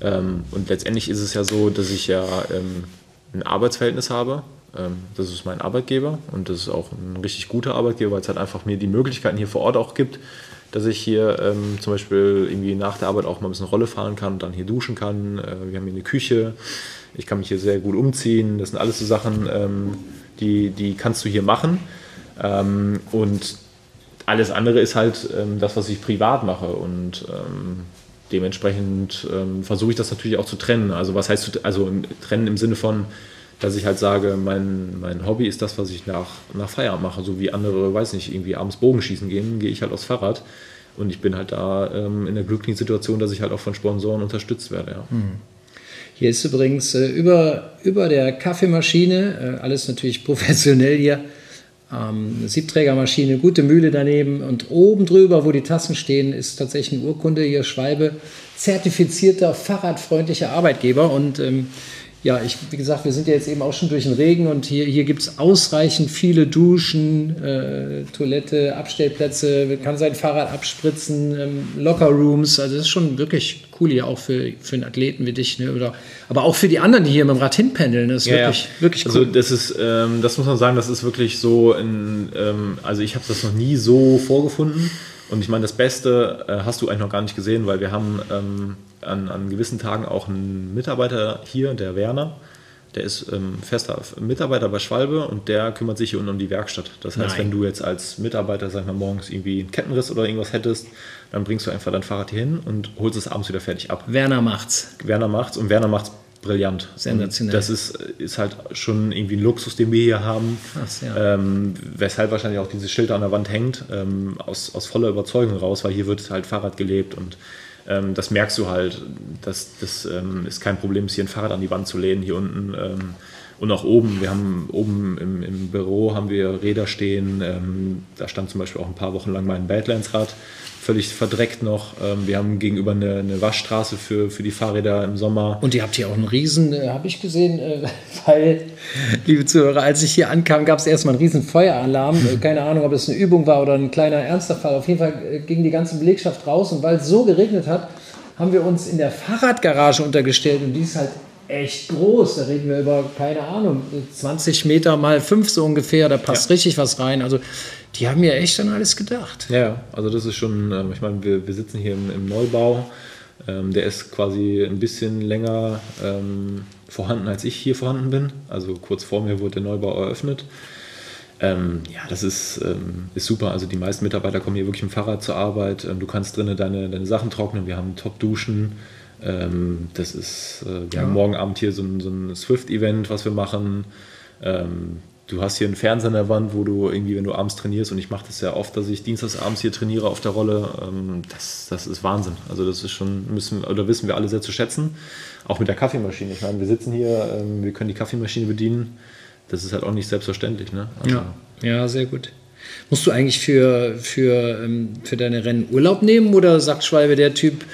Ähm, und letztendlich ist es ja so, dass ich ja ähm, ein Arbeitsverhältnis habe ähm, das ist mein Arbeitgeber und das ist auch ein richtig guter Arbeitgeber, weil es halt einfach mir die Möglichkeiten hier vor Ort auch gibt, dass ich hier ähm, zum Beispiel irgendwie nach der Arbeit auch mal ein bisschen Rolle fahren kann und dann hier duschen kann. Äh, wir haben hier eine Küche, ich kann mich hier sehr gut umziehen. Das sind alles so Sachen, ähm, die, die kannst du hier machen. Ähm, und alles andere ist halt ähm, das, was ich privat mache und ähm, dementsprechend versuche ich das natürlich auch zu trennen. Also was heißt also trennen im Sinne von dass ich halt sage, mein, mein Hobby ist das, was ich nach, nach Feierabend mache. So wie andere, weiß nicht, irgendwie abends Bogenschießen gehen, gehe ich halt aufs Fahrrad. Und ich bin halt da ähm, in der glücklichen Situation, dass ich halt auch von Sponsoren unterstützt werde. Ja. Hm. Hier ist übrigens äh, über, über der Kaffeemaschine, äh, alles natürlich professionell hier, ähm, Siebträgermaschine, gute Mühle daneben und oben drüber, wo die Tassen stehen, ist tatsächlich eine Urkunde hier, Schwalbe, zertifizierter fahrradfreundlicher Arbeitgeber und ähm, ja, ich, wie gesagt, wir sind ja jetzt eben auch schon durch den Regen und hier, hier gibt es ausreichend viele Duschen, äh, Toilette, Abstellplätze, man kann sein Fahrrad abspritzen, ähm, Lockerrooms, also das ist schon wirklich cool hier auch für, für einen Athleten wie dich, ne? Oder, aber auch für die anderen, die hier mit dem Rad hinpendeln, das ist ja, wirklich, ja. wirklich also cool. Also das ist, ähm, das muss man sagen, das ist wirklich so, in, ähm, also ich habe das noch nie so vorgefunden und ich meine, das Beste äh, hast du eigentlich noch gar nicht gesehen, weil wir haben ähm, an, an gewissen Tagen auch einen Mitarbeiter hier, der Werner. Der ist ähm, fester Mitarbeiter bei Schwalbe und der kümmert sich hier unten um die Werkstatt. Das heißt, Nein. wenn du jetzt als Mitarbeiter, sag mal, morgens irgendwie einen Kettenriss oder irgendwas hättest, dann bringst du einfach dein Fahrrad hier hin und holst es abends wieder fertig ab. Werner macht's. Werner macht's und Werner macht's brillant. Sensationell. Und das ist, ist halt schon irgendwie ein Luxus, den wir hier haben. Krass, ja. ähm, weshalb wahrscheinlich auch dieses Schild an der Wand hängt, ähm, aus, aus voller Überzeugung raus, weil hier wird halt Fahrrad gelebt und ähm, das merkst du halt. Das, das ähm, ist kein Problem, hier ein Fahrrad an die Wand zu lehnen, hier unten. Ähm, und auch oben, wir haben oben im, im Büro haben wir Räder stehen. Ähm, da stand zum Beispiel auch ein paar Wochen lang mein Badlands-Rad völlig verdreckt noch. Ähm, wir haben gegenüber eine, eine, Waschstraße für, für die Fahrräder im Sommer. Und ihr habt hier auch einen Riesen, äh, habe ich gesehen, äh, weil, liebe Zuhörer, als ich hier ankam, gab es erstmal einen riesen Feueralarm. Äh, keine Ahnung, ob es eine Übung war oder ein kleiner ernster Fall. Auf jeden Fall äh, ging die ganze Belegschaft raus und weil es so geregnet hat, haben wir uns in der Fahrradgarage untergestellt und die ist halt echt groß. Da reden wir über, keine Ahnung, 20 Meter mal 5 so ungefähr. Da passt ja. richtig was rein. Also die haben ja echt an alles gedacht. Ja, also das ist schon, ähm, ich meine, wir, wir sitzen hier im, im Neubau. Ähm, der ist quasi ein bisschen länger ähm, vorhanden, als ich hier vorhanden bin. Also kurz vor mir wurde der Neubau eröffnet. Ähm, ja, das ist, ähm, ist super. Also die meisten Mitarbeiter kommen hier wirklich im Fahrrad zur Arbeit. Ähm, du kannst drinnen deine, deine Sachen trocknen. Wir haben Top-Duschen. Das ist, äh, wir ja. haben morgen Abend hier so ein, so ein Swift-Event, was wir machen. Ähm, du hast hier einen Fernseher an der Wand, wo du irgendwie, wenn du abends trainierst, und ich mache das ja oft, dass ich dienstagsabends hier trainiere auf der Rolle, ähm, das, das ist Wahnsinn. Also das ist schon, müssen, oder wissen wir alle sehr zu schätzen. Auch mit der Kaffeemaschine. Ich meine, wir sitzen hier, wir können die Kaffeemaschine bedienen das ist halt auch nicht selbstverständlich. Ne? Also ja. ja, sehr gut. Musst du eigentlich für, für, ähm, für deine Rennen Urlaub nehmen oder sagt Schwalbe, der Typ,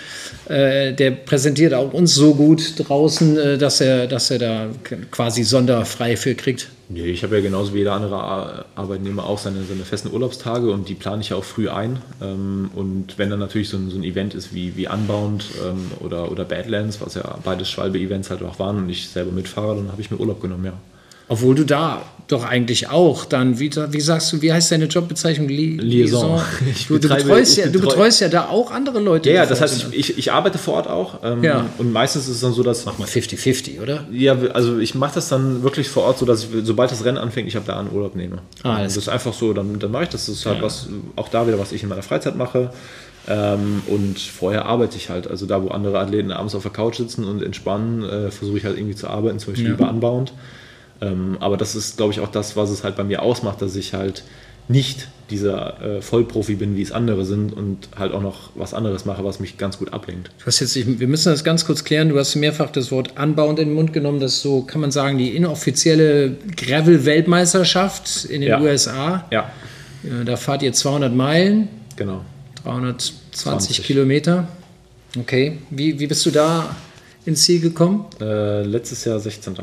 äh, der präsentiert auch uns so gut draußen, äh, dass, er, dass er da quasi sonderfrei für kriegt? Nee, ich habe ja genauso wie jeder andere Arbeitnehmer auch seine, seine festen Urlaubstage und die plane ich ja auch früh ein. Ähm, und wenn dann natürlich so ein, so ein Event ist wie, wie Unbound ähm, oder, oder Badlands, was ja beides Schwalbe-Events halt auch waren und ich selber mitfahre, dann habe ich mir Urlaub genommen, ja. Obwohl du da doch eigentlich auch dann, wie, wie sagst du, wie heißt deine Jobbezeichnung? Li Liaison. Du, du, betreust ja, du betreust ja da auch andere Leute. Ja, ja das heißt, ich, ich, ich, arbeite vor Ort auch. Ähm, ja. Und meistens ist es dann so, dass. Mach mal 50-50, oder? Ja, also ich mache das dann wirklich vor Ort so, dass ich, sobald das Rennen anfängt, ich habe da einen Urlaub nehme. Ah, das ist einfach so, dann, dann mache ich das. Das ist halt ja. was, auch da wieder, was ich in meiner Freizeit mache. Ähm, und vorher arbeite ich halt. Also da, wo andere Athleten abends auf der Couch sitzen und entspannen, äh, versuche ich halt irgendwie zu arbeiten, zum Beispiel ja. über Anbauend. Ähm, aber das ist, glaube ich, auch das, was es halt bei mir ausmacht, dass ich halt nicht dieser äh, Vollprofi bin, wie es andere sind und halt auch noch was anderes mache, was mich ganz gut ablenkt. Du hast jetzt, wir müssen das ganz kurz klären, du hast mehrfach das Wort anbauend in den Mund genommen, das ist so, kann man sagen, die inoffizielle Gravel-Weltmeisterschaft in den ja. USA. Ja. Da fahrt ihr 200 Meilen. Genau. 320 20. Kilometer. Okay. Wie, wie bist du da ins Ziel gekommen? Äh, letztes Jahr 16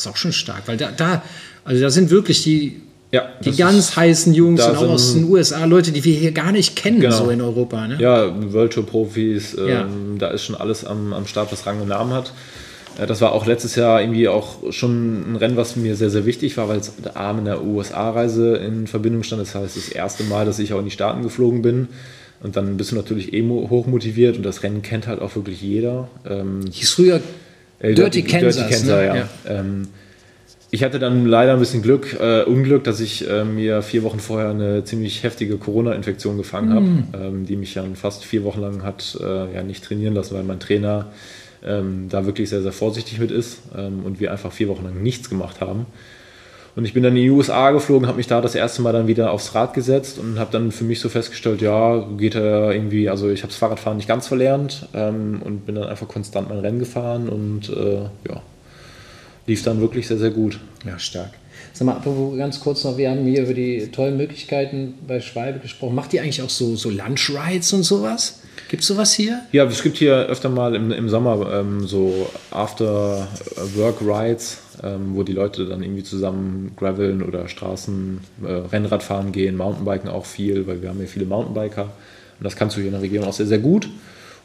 ist auch schon stark, weil da, da also da sind wirklich die, ja, die ganz ist, heißen Jungs und auch aus den USA, Leute, die wir hier gar nicht kennen, genau. so in Europa. Ne? Ja, World Tour Profis, ähm, ja. da ist schon alles am, am Start, was Rang und Namen hat. Das war auch letztes Jahr irgendwie auch schon ein Rennen, was mir sehr, sehr wichtig war, weil es A mit der USA-Reise in Verbindung stand. Das heißt, das erste Mal, dass ich auch in die Staaten geflogen bin. Und dann bist du natürlich eh hochmotiviert und das Rennen kennt halt auch wirklich jeder. Ähm, Hieß früher äh, Dirty, Dirty Kansas. Dirty Kansas ne? ja. ja. Ähm, ich hatte dann leider ein bisschen Glück, äh, Unglück, dass ich äh, mir vier Wochen vorher eine ziemlich heftige Corona-Infektion gefangen mm. habe, ähm, die mich dann fast vier Wochen lang hat äh, ja, nicht trainieren lassen, weil mein Trainer ähm, da wirklich sehr, sehr vorsichtig mit ist ähm, und wir einfach vier Wochen lang nichts gemacht haben. Und ich bin dann in die USA geflogen, habe mich da das erste Mal dann wieder aufs Rad gesetzt und habe dann für mich so festgestellt, ja, geht er irgendwie, also ich habe das Fahrradfahren nicht ganz verlernt ähm, und bin dann einfach konstant mein Rennen gefahren und äh, ja, lief dann wirklich sehr, sehr gut. Ja, stark. Sag mal, apropos ganz kurz noch, wir haben hier über die tollen Möglichkeiten bei Schwalbe gesprochen. Macht ihr eigentlich auch so, so Lunch-Rides und sowas? Gibt es sowas hier? Ja, es gibt hier öfter mal im, im Sommer ähm, so After-Work-Rides, ähm, wo die Leute dann irgendwie zusammen graveln oder Straßen, äh, Rennrad fahren gehen, Mountainbiken auch viel, weil wir haben hier viele Mountainbiker. Und das kannst du hier in der Region auch sehr, sehr gut.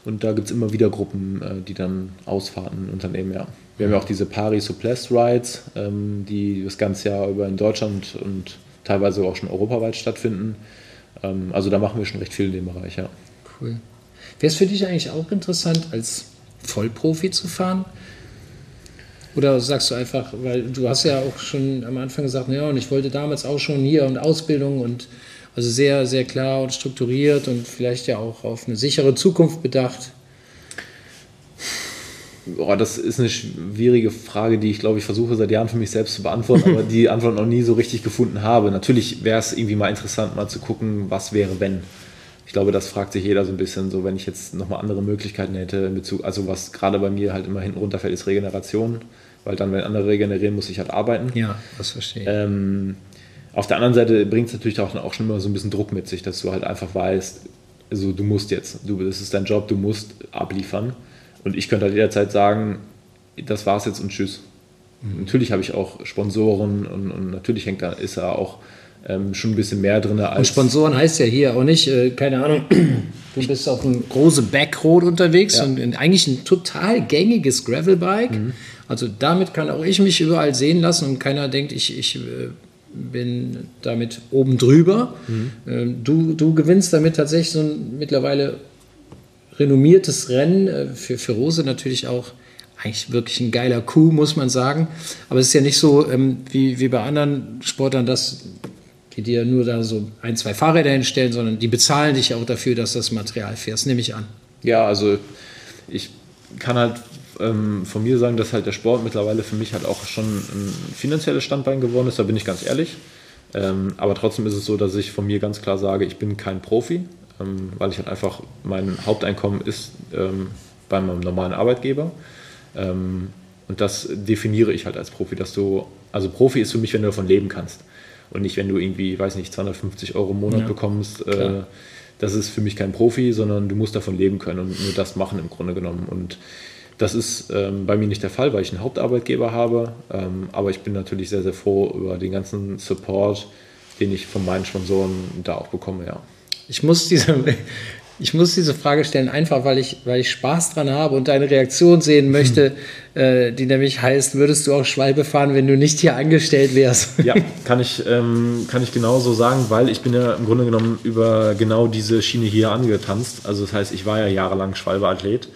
Und da gibt es immer wieder Gruppen, äh, die dann Ausfahrten unternehmen, ja. Wir haben ja auch diese Paris Souplesse Rides, ähm, die das ganze Jahr über in Deutschland und teilweise auch schon europaweit stattfinden. Ähm, also da machen wir schon recht viel in dem Bereich, ja. Cool. Wäre es für dich eigentlich auch interessant, als Vollprofi zu fahren? Oder sagst du einfach, weil du hast ja auch schon am Anfang gesagt, ja, und ich wollte damals auch schon hier und Ausbildung und also sehr, sehr klar und strukturiert und vielleicht ja auch auf eine sichere Zukunft bedacht. Boah, das ist eine schwierige Frage, die ich glaube ich versuche seit Jahren für mich selbst zu beantworten, aber die Antwort noch nie so richtig gefunden habe. Natürlich wäre es irgendwie mal interessant, mal zu gucken, was wäre, wenn. Ich glaube, das fragt sich jeder so ein bisschen so, wenn ich jetzt nochmal andere Möglichkeiten hätte in Bezug, also was gerade bei mir halt immer hinten runterfällt, ist Regeneration, weil dann, wenn andere regenerieren, muss ich halt arbeiten. Ja, das verstehe ich. Ähm, auf der anderen Seite bringt es natürlich auch, auch schon immer so ein bisschen Druck mit sich, dass du halt einfach weißt, also du musst jetzt, du, das ist dein Job, du musst abliefern. Und ich könnte halt jederzeit sagen, das war's jetzt und tschüss. Mhm. Natürlich habe ich auch Sponsoren und, und, natürlich hängt da, ist da auch ähm, schon ein bisschen mehr drin als. Und Sponsoren heißt ja hier auch nicht, äh, keine Ahnung, du bist auf einem großen Backroad unterwegs Ja. und eigentlich ein total gängiges Gravelbike. Mhm. Also damit kann auch ich mich überall sehen lassen und keiner denkt, ich, ich äh, bin damit oben drüber. Mhm. Ähm, du, du gewinnst damit tatsächlich so ein mittlerweile renommiertes Rennen. äh, Für, für Rose natürlich auch eigentlich wirklich ein geiler Coup, muss man sagen. Aber es ist ja nicht so ähm, wie, wie bei anderen Sportlern, dass die dir nur da so ein, zwei Fahrräder hinstellen, sondern die bezahlen dich auch dafür, dass das Material fährst, nehme ich an. Ja, also ich kann halt ähm, von mir sagen, dass halt der Sport mittlerweile für mich halt auch schon ein finanzielles Standbein geworden ist, da bin ich ganz ehrlich. Ähm, aber trotzdem ist es so, dass ich von mir ganz klar sage, ich bin kein Profi, ähm, weil ich halt einfach, mein Haupteinkommen ist ähm, bei meinem normalen Arbeitgeber. Ähm, und das definiere ich halt als Profi, dass du, also Profi ist für mich, wenn du davon leben kannst. Und nicht, wenn du irgendwie, weiß nicht, 250 Euro im Monat Ja, bekommst. Äh, das ist für mich kein Profi, sondern du musst davon leben können und nur das machen im Grunde genommen. Und das ist ähm, bei mir nicht der Fall, weil ich einen Hauptarbeitgeber habe. Ähm, aber ich bin natürlich sehr, sehr froh über den ganzen Support, den ich von meinen Sponsoren da auch bekomme, ja. Ich muss diese, ich muss diese Frage stellen, einfach weil ich, weil ich Spaß dran habe und deine Reaktion sehen möchte, äh, die nämlich heißt, würdest du auch Schwalbe fahren, wenn du nicht hier angestellt wärst? Ja, kann ich, ähm, kann ich genauso sagen, weil ich bin ja im Grunde genommen über genau diese Schiene hier angetanzt. Also das heißt, ich war ja jahrelang Schwalbe-Athlet.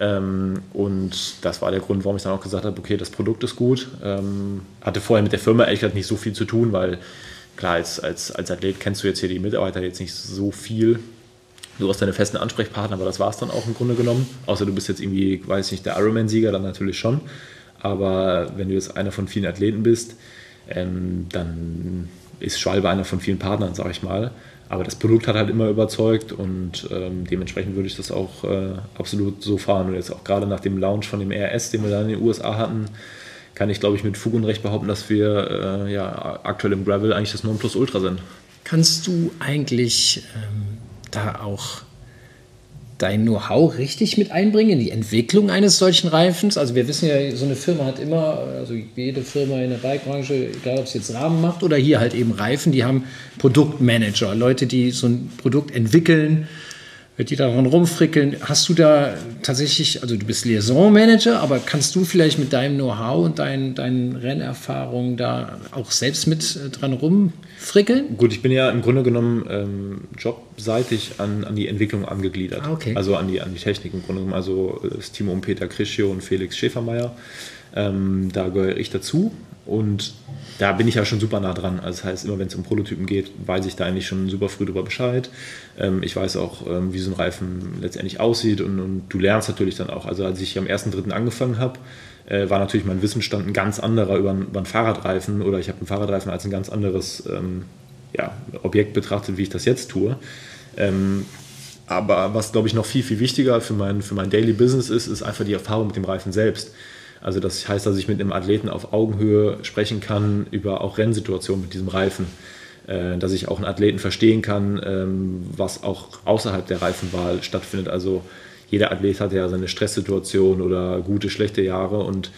Ähm, und das war der Grund, warum ich dann auch gesagt habe, okay, das Produkt ist gut. Ähm, hatte vorher mit der Firma ehrlich gesagt nicht so viel zu tun, weil klar, als, als, als Athlet kennst du jetzt hier die Mitarbeiter jetzt nicht so viel. Du hast deine festen Ansprechpartner, aber das war es dann auch im Grunde genommen. Außer du bist jetzt irgendwie, weiß ich nicht, der Ironman-Sieger, dann natürlich schon. Aber wenn du jetzt einer von vielen Athleten bist, ähm, dann ist Schwalbe einer von vielen Partnern, sag ich mal. Aber das Produkt hat halt immer überzeugt und ähm, dementsprechend würde ich das auch äh, absolut so fahren. Und jetzt auch gerade nach dem Launch von dem RS, den wir dann in den USA hatten, kann ich, glaube ich, mit Fug und Recht behaupten, dass wir äh, ja, aktuell im Gravel eigentlich das Nonplusultra sind. Kannst du eigentlich ähm, da auch dein Know-how richtig mit einbringen in die Entwicklung eines solchen Reifens? Also wir wissen ja, so eine Firma hat immer, also jede Firma in der Bikebranche, egal ob es jetzt Rahmen macht oder hier halt eben Reifen, die haben Produktmanager, Leute, die so ein Produkt entwickeln, die daran rumfrickeln. Hast du da tatsächlich, also du bist Liaison-Manager, aber kannst du vielleicht mit deinem Know-how und deinen, deinen Rennerfahrungen da auch selbst mit äh, dran rumfrickeln? Gut, ich bin ja im Grunde genommen ähm, jobseitig an, an die Entwicklung angegliedert. Ah, okay. Also an die, an die Technik im Grunde genommen. Also äh, das Team um Peter Krischio und Felix Schäfermeier. Ähm, da gehöre ich dazu. Und da bin ich ja schon super nah dran. Also das heißt, immer wenn es um Prototypen geht, weiß ich da eigentlich schon super früh darüber Bescheid. Ähm, ich weiß auch, ähm, wie so ein Reifen letztendlich aussieht und, und du lernst natürlich dann auch. Also als ich am 1.3. angefangen habe, äh, war natürlich mein Wissensstand ein ganz anderer über, einen- über einen Fahrradreifen oder ich habe einen Fahrradreifen als ein ganz anderes ähm, ja, Objekt betrachtet, wie ich das jetzt tue. Ähm, aber was, glaube ich, noch viel, viel wichtiger für mein, für mein Daily Business ist, ist einfach die Erfahrung mit dem Reifen selbst. Also das heißt, dass ich mit einem Athleten auf Augenhöhe sprechen kann über auch Rennsituationen mit diesem Reifen. Äh, Dass ich auch einen Athleten verstehen kann, ähm, was auch außerhalb der Reifenwahl stattfindet. Also jeder Athlet hat ja seine Stresssituation oder gute, schlechte Jahre. Und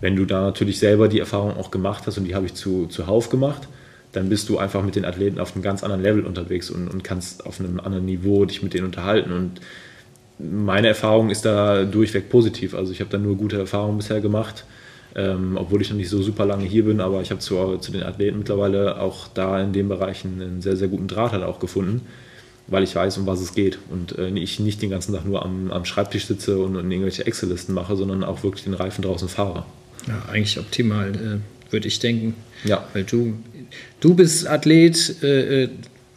wenn du da natürlich selber die Erfahrung auch gemacht hast, und die habe ich zu, zuhauf gemacht, dann bist du einfach mit den Athleten auf einem ganz anderen Level unterwegs und, und kannst auf einem anderen Niveau dich mit denen unterhalten. Und meine Erfahrung ist da durchweg positiv. Also ich habe da nur gute Erfahrungen bisher gemacht, ähm, obwohl ich noch nicht so super lange hier bin, aber ich habe zu, zu den Athleten mittlerweile auch da in den Bereichen einen sehr, sehr guten Draht halt auch gefunden, weil ich weiß, um was es geht und äh, ich nicht den ganzen Tag nur am, am Schreibtisch sitze und, und irgendwelche Excel-Listen mache, sondern auch wirklich den Reifen draußen fahre. Ja, eigentlich optimal, äh, würde ich denken. Ja. Weil du, du bist Athlet, äh, äh,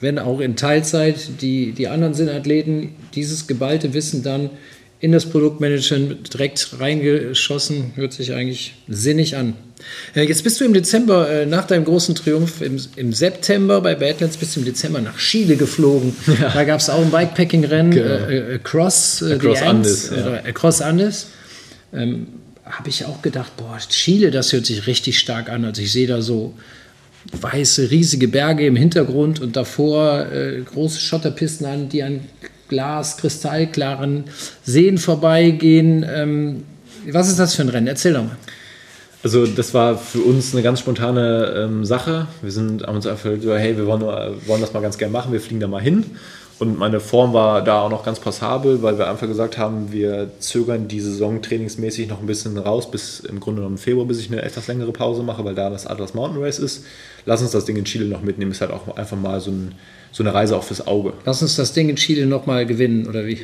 wenn auch in Teilzeit, die, die anderen sind Athleten, dieses geballte Wissen dann in das Produktmanagement direkt reingeschossen, hört sich eigentlich sinnig an. Äh, Jetzt bist du im Dezember, äh, nach deinem großen Triumph, im, im September bei Badlands, bist du im Dezember nach Chile geflogen. Da gab es auch ein Bikepacking-Rennen, Genau. äh, äh, Across, äh, Across Andes, Andes, ja. oder Across Andes. Ähm, habe ich auch gedacht, boah, Chile, das hört sich richtig stark an. Also ich sehe da so weiße, riesige Berge im Hintergrund und davor äh, große Schotterpisten an, die an Glas, kristallklaren Seen vorbeigehen. Ähm, was ist das für ein Rennen? Erzähl doch mal. Also das war für uns eine ganz spontane ähm, Sache. Wir sind haben uns einfach gesagt, hey, wir wollen, wollen das mal ganz gerne machen, wir fliegen da mal hin. Und meine Form war da auch noch ganz passabel, weil wir einfach gesagt haben, wir zögern die Saison trainingsmäßig noch ein bisschen raus, bis im Grunde genommen Februar, bis ich eine etwas längere Pause mache, weil da das Atlas Mountain Race ist. Lass uns das Ding in Chile noch mitnehmen. Ist halt auch einfach mal so ein so eine Reise auch fürs Auge. Lass uns das Ding in Chile nochmal gewinnen, oder wie?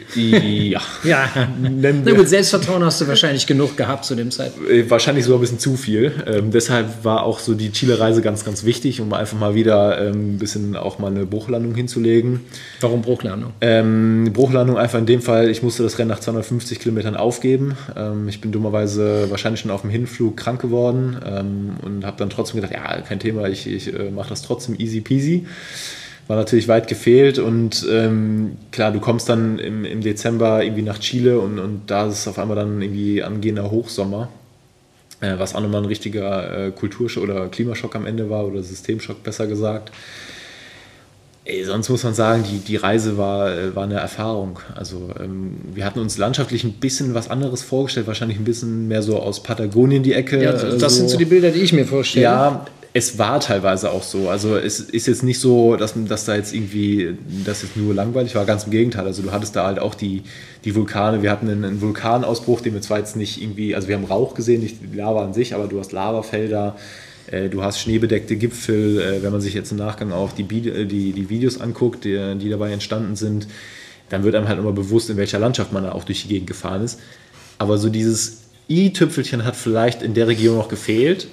Ja. ja. Na gut, Selbstvertrauen hast du wahrscheinlich genug gehabt zu dem Zeitpunkt. Äh, wahrscheinlich sogar ein bisschen zu viel. Ähm, deshalb war auch so die Chile-Reise ganz, ganz wichtig, um einfach mal wieder ähm, ein bisschen auch mal eine Bruchlandung hinzulegen. Warum Bruchlandung? Ähm, Bruchlandung einfach in dem Fall, ich musste das Rennen nach 250 Kilometern aufgeben. Ähm, ich bin dummerweise wahrscheinlich schon auf dem Hinflug krank geworden ähm, und habe dann trotzdem gedacht, ja, kein Thema, ich, ich äh, mache das trotzdem easy peasy war natürlich weit gefehlt und ähm, klar, du kommst dann im, im Dezember irgendwie nach Chile und, und da ist es auf einmal dann irgendwie angehender Hochsommer, äh, was auch nochmal ein richtiger äh, Kulturschock oder Klimaschock am Ende war oder Systemschock besser gesagt. Ey, sonst muss man sagen, die, die Reise war, äh, war eine Erfahrung. Also ähm, wir hatten uns landschaftlich ein bisschen was anderes vorgestellt, wahrscheinlich ein bisschen mehr so aus Patagonien die Ecke. Ja, das so. sind so die Bilder, die ich mir vorstelle. Ja, es war teilweise auch so. Also es ist jetzt nicht so, dass, dass da jetzt irgendwie, das jetzt nur langweilig war, ganz im Gegenteil. Also du hattest da halt auch die, die Vulkane. Wir hatten einen, einen Vulkanausbruch, den wir zwar jetzt nicht irgendwie, also wir haben Rauch gesehen, nicht Lava an sich, aber du hast Lavafelder, äh, du hast schneebedeckte Gipfel. Äh, wenn man sich jetzt im Nachgang auch die, äh, die, die Videos anguckt, die, die dabei entstanden sind, dann wird einem halt immer bewusst, in welcher Landschaft man da auch durch die Gegend gefahren ist. Aber so dieses i-Tüpfelchen hat vielleicht in der Region noch gefehlt.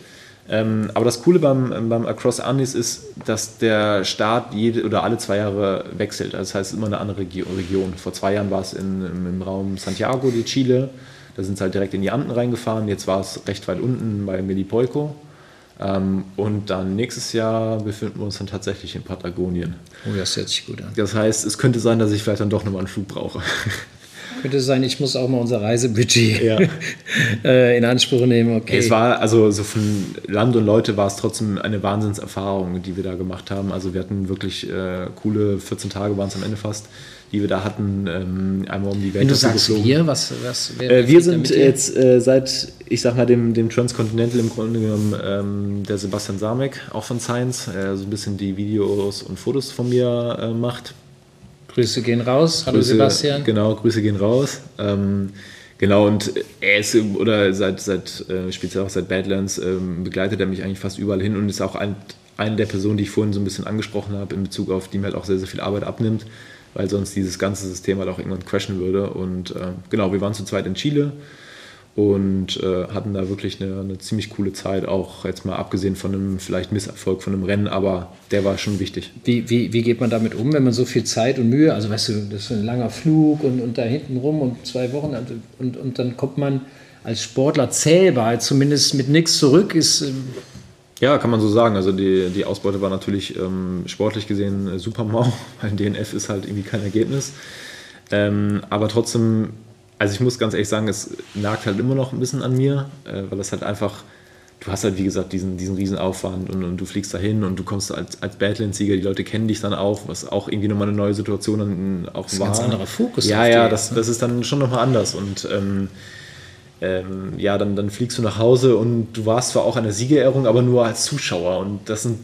Ähm, aber das Coole beim, beim Across Andes ist, dass der Start jede oder alle zwei Jahre wechselt. Also das heißt, immer eine andere Region. Vor zwei Jahren war es in, im Raum Santiago de Chile. Da sind sie halt direkt in die Anden reingefahren. Jetzt war es recht weit unten bei Melipolco. Ähm, und dann nächstes Jahr befinden wir uns dann tatsächlich in Patagonien. Oh, das hört sich gut an. Das heißt, es könnte sein, dass ich vielleicht dann doch nochmal einen Flug brauche. könnte sein, ich muss auch mal unser Reisebudget ja. Äh, in Anspruch nehmen. Okay. Es war, also so von Land und Leute war es trotzdem eine Wahnsinnserfahrung, die wir da gemacht haben. Also wir hatten wirklich äh, coole 14 Tage waren es am Ende fast, die wir da hatten, ähm, einmal um die Welt. Wenn du sagst geflogen. wir, was, was wer, äh, Wir sind jetzt äh, seit, ich sag mal, dem, dem Transcontinental im Grunde genommen ähm, der Sebastian Samek, auch von Science, äh, so ein bisschen die Videos und Fotos von mir äh, macht Grüße gehen raus. Hallo Grüße, Sebastian. Genau, Grüße gehen raus. Ähm, genau, und er ist, oder seit, seit äh, speziell auch seit Badlands, ähm, begleitet er mich eigentlich fast überall hin und ist auch ein, eine der Personen, die ich vorhin so ein bisschen angesprochen habe, in Bezug auf die mir halt auch sehr, sehr viel Arbeit abnimmt, weil sonst dieses ganze System halt auch irgendwann crashen würde. Und äh, genau, wir waren zu zweit in Chile und äh, hatten da wirklich eine, eine, ziemlich coole Zeit, auch jetzt mal abgesehen von einem vielleicht Misserfolg von einem Rennen, aber der war schon wichtig. Wie, wie, wie geht man damit um, wenn man so viel Zeit und Mühe, also weißt du, das ist ein langer Flug und, und da hinten rum und zwei Wochen und, und dann kommt man als Sportler zählbar, zumindest mit nichts zurück, ist. Ähm ja, kann man so sagen. Also die, die Ausbeute war natürlich ähm, sportlich gesehen äh, super mau, weil DNF ist halt irgendwie kein Ergebnis. Ähm, aber trotzdem also ich muss ganz ehrlich sagen, es nagt halt immer noch ein bisschen an mir, äh, weil das halt einfach, du hast halt wie gesagt diesen, diesen riesen Aufwand und, und du fliegst dahin und du kommst als, als Badlands-Sieger, die Leute kennen dich dann auch, was auch irgendwie nochmal eine neue Situation dann auch das ist war. Ein ganz anderer Fokus. Ja, ja, das, das ist dann schon nochmal anders und ähm, ähm, ja, dann, dann fliegst du nach Hause und du warst zwar auch an der Siegerehrung, aber nur als Zuschauer und das, sind,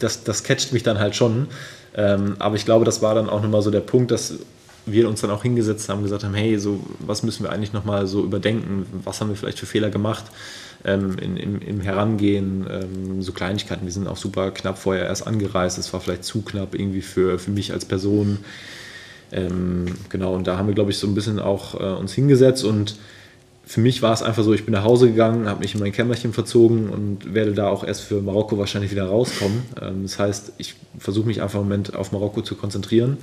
das, das catcht mich dann halt schon. Ähm, aber ich glaube, das war dann auch nochmal so der Punkt, dass wir uns dann auch hingesetzt haben, gesagt haben, hey, so was müssen wir eigentlich nochmal so überdenken, was haben wir vielleicht für Fehler gemacht ähm, in, im, im, Herangehen, ähm, so Kleinigkeiten, wir sind auch super knapp vorher erst angereist, es war vielleicht zu knapp irgendwie für, für mich als Person. Ähm, genau, und da haben wir, glaube ich, so ein bisschen auch äh, uns hingesetzt. Und für mich war es einfach so, ich bin nach Hause gegangen, habe mich in mein Kämmerchen verzogen und werde da auch erst für Marokko wahrscheinlich wieder rauskommen. Ähm, das heißt, ich versuche mich einfach im Moment auf Marokko zu konzentrieren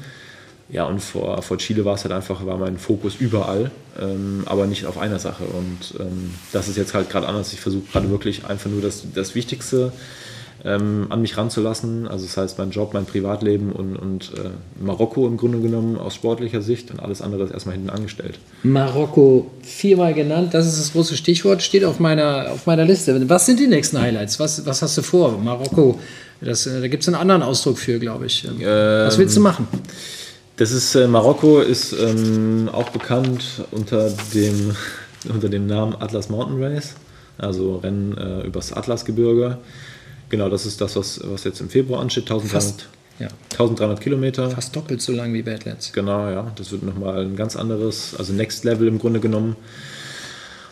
ja, und vor, vor Chile war es halt einfach, war mein Fokus überall, ähm, aber nicht auf einer Sache. Und ähm, das ist jetzt halt gerade anders. Ich versuche gerade wirklich einfach nur das, das Wichtigste ähm, an mich ranzulassen. Also das heißt mein Job, mein Privatleben und, und äh, Marokko im Grunde genommen aus sportlicher Sicht und alles andere ist erstmal hinten angestellt. Marokko viermal genannt, das ist das große Stichwort, steht auf meiner, auf meiner Liste. Was sind die nächsten Highlights? Was, was hast du vor? Marokko, das, äh, da gibt es einen anderen Ausdruck für, glaube ich. Ähm, was willst du machen? Das ist äh, Marokko ist ähm, auch bekannt unter dem, unter dem Namen Atlas Mountain Race. also Rennen äh, übers Atlasgebirge. Genau, das ist das, was, was jetzt im Februar ansteht. 1300, ja. 1300 Kilometer. Fast doppelt so lang wie Badlands. Genau, ja. Das wird nochmal ein ganz anderes, also Next Level im Grunde genommen.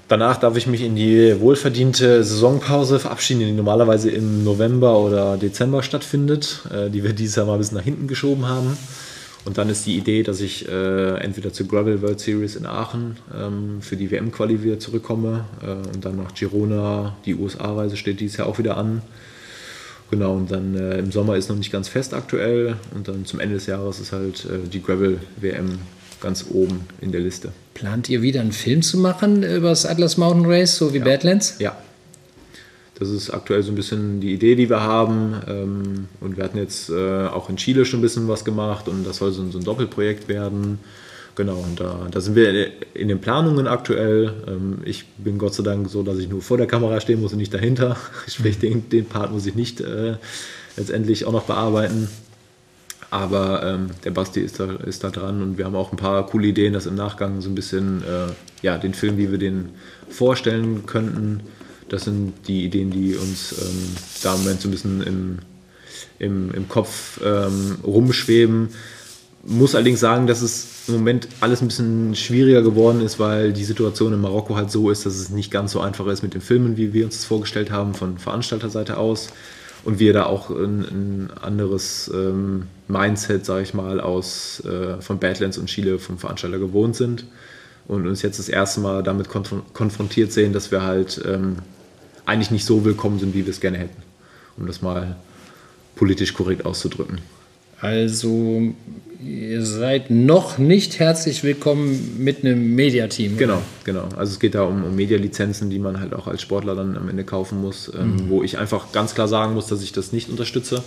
Danach darf ich mich in die wohlverdiente Saisonpause verabschieden, die normalerweise im November oder Dezember stattfindet, äh, die wir dieses Jahr mal ein bisschen nach hinten geschoben haben. Und dann ist die Idee, dass ich äh, entweder zur Gravel World Series in Aachen ähm, für die WM-Quali wieder zurückkomme äh, und dann nach Girona, die USA-Reise steht dieses Jahr auch wieder an. Genau, und dann äh, im Sommer ist noch nicht ganz fest aktuell und dann zum Ende des Jahres ist halt äh, die Gravel WM ganz oben in der Liste. Plant ihr wieder einen Film zu machen über das Atlas Mountain Race, so wie ja. Badlands? Ja. Das ist aktuell so ein bisschen die Idee, die wir haben. Ähm, und wir hatten jetzt äh, auch in Chile schon ein bisschen was gemacht und das soll so ein, Doppelprojekt werden. Genau, und da, da sind wir in den Planungen aktuell. Ähm, ich bin Gott sei Dank so, dass ich nur vor der Kamera stehen muss und nicht dahinter. Sprich, den, den Part muss ich nicht äh, letztendlich auch noch bearbeiten. Aber ähm, der Basti ist da, ist da dran und wir haben auch ein paar coole Ideen, dass im Nachgang so ein bisschen äh, ja, den Film, wie wir den vorstellen könnten. Das sind die Ideen, die uns ähm, da im Moment so ein bisschen im, im, im Kopf ähm, rumschweben muss allerdings sagen, dass es im Moment alles ein bisschen schwieriger geworden ist, weil die Situation in Marokko halt so ist, dass es nicht ganz so einfach ist mit den Filmen, wie wir uns das vorgestellt haben, von Veranstalterseite aus. Und wir da auch ein, ein anderes ähm, Mindset, sage ich mal, aus, äh, von Badlands und Chile vom Veranstalter gewohnt sind. Und uns jetzt das erste Mal damit konf konfrontiert sehen, dass wir halt ähm, eigentlich nicht so willkommen sind, wie wir es gerne hätten. Um das mal politisch korrekt auszudrücken. Also ihr seid noch nicht herzlich willkommen mit einem Mediateam. Genau, genau. Also es geht da um, um Medializenzen, die man halt auch als Sportler dann am Ende kaufen muss, ähm, mhm. wo ich einfach ganz klar sagen muss, dass ich das nicht unterstütze,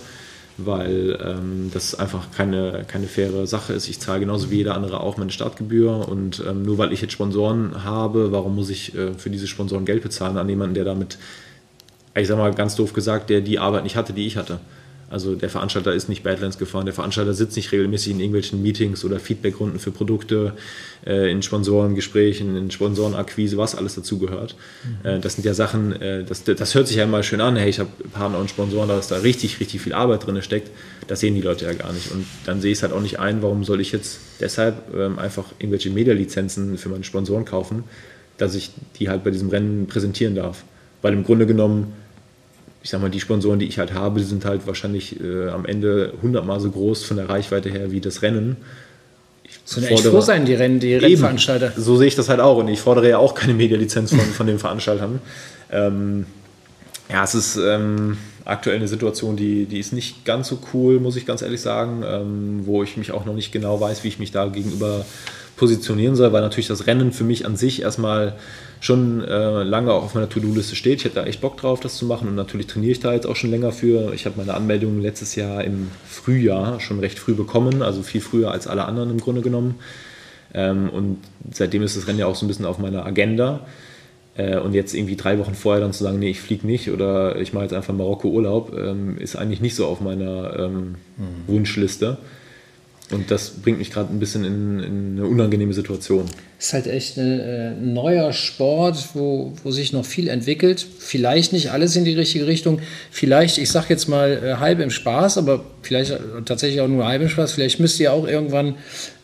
weil ähm, das einfach keine, keine faire Sache ist. Ich zahle genauso wie jeder andere auch meine Startgebühr und ähm, nur weil ich jetzt Sponsoren habe, warum muss ich äh, für diese Sponsoren Geld bezahlen an jemanden, der damit, ich sag mal ganz doof gesagt, der die Arbeit nicht hatte, die ich hatte. Also der Veranstalter ist nicht Badlands gefahren, der Veranstalter sitzt nicht regelmäßig in irgendwelchen Meetings oder Feedbackrunden für Produkte, äh, in Sponsorengesprächen, in Sponsorenakquise, was alles dazugehört. Mhm. Äh, das sind ja Sachen, äh, das, das hört sich ja immer schön an, hey, ich habe Partner und Sponsoren, dass da richtig, richtig viel Arbeit drin steckt. Das sehen die Leute ja gar nicht. Und dann sehe ich es halt auch nicht ein, warum soll ich jetzt deshalb ähm, einfach irgendwelche Medializenzen für meine Sponsoren kaufen, dass ich die halt bei diesem Rennen präsentieren darf. Weil im Grunde genommen ich sag mal, die Sponsoren, die ich halt habe, die sind halt wahrscheinlich äh, am Ende hundertmal so groß von der Reichweite her wie das Rennen. Ich Sollen echt froh sein, die, Rennen, die Rennveranstalter. So sehe ich das halt auch und ich fordere ja auch keine Medializenz von, von den Veranstaltern. Ähm, ja, es ist ähm, aktuell eine Situation, die, die ist nicht ganz so cool, muss ich ganz ehrlich sagen, ähm, wo ich mich auch noch nicht genau weiß, wie ich mich da gegenüber positionieren soll, weil natürlich das Rennen für mich an sich erstmal schon äh, lange auch auf meiner To-Do-Liste steht. Ich hätte da echt Bock drauf, das zu machen und natürlich trainiere ich da jetzt auch schon länger für. Ich habe meine Anmeldung letztes Jahr im Frühjahr schon recht früh bekommen, also viel früher als alle anderen im Grunde genommen. Ähm, und seitdem ist das Rennen ja auch so ein bisschen auf meiner Agenda. Äh, und jetzt irgendwie drei Wochen vorher dann zu sagen, nee, ich fliege nicht oder ich mache jetzt einfach Marokko Urlaub, ähm, ist eigentlich nicht so auf meiner ähm, mhm. Wunschliste. Und das bringt mich gerade ein bisschen in, in, eine unangenehme Situation. Ist halt echt ein äh, neuer Sport, wo, wo sich noch viel entwickelt. Vielleicht nicht alles in die richtige Richtung. Vielleicht, ich sage jetzt mal äh, halb im Spaß, aber vielleicht äh, tatsächlich auch nur halb im Spaß. Vielleicht müsst ihr auch irgendwann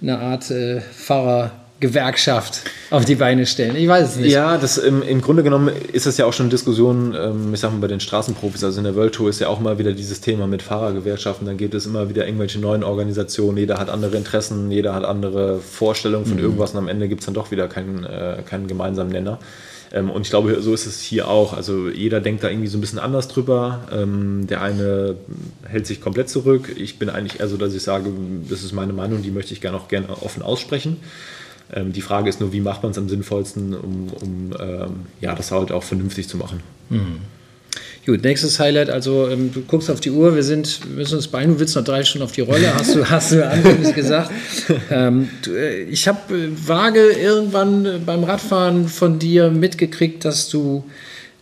eine Art äh, Fahrer Gewerkschaft auf die Beine stellen. Ich weiß es nicht. Ja, das im, im Grunde genommen ist das ja auch schon Diskussion, ähm, ich sag mal, bei den Straßenprofis. Also in der World Tour ist ja auch mal wieder dieses Thema mit Fahrergewerkschaften. Dann gibt es immer wieder irgendwelche neuen Organisationen. Jeder hat andere Interessen, jeder hat andere Vorstellungen von mhm. irgendwas und am Ende gibt es dann doch wieder keinen, äh, keinen gemeinsamen Nenner. Ähm, und ich glaube, so ist es hier auch. Also jeder denkt da irgendwie so ein bisschen anders drüber. Ähm, der eine hält sich komplett zurück. Ich bin eigentlich eher so, dass ich sage, das ist meine Meinung, die möchte ich gerne auch gerne offen aussprechen. Ähm, die Frage ist nur, wie macht man es am sinnvollsten, um, um ähm, ja, das halt auch vernünftig zu machen. Mhm. Gut, nächstes Highlight, also ähm, du guckst auf die Uhr, wir sind, müssen uns beeilen, du willst noch drei Stunden auf die Rolle, hast du, hast du anfangs gesagt. Ähm, du, äh, ich habe äh, vage irgendwann beim Radfahren von dir mitgekriegt, dass du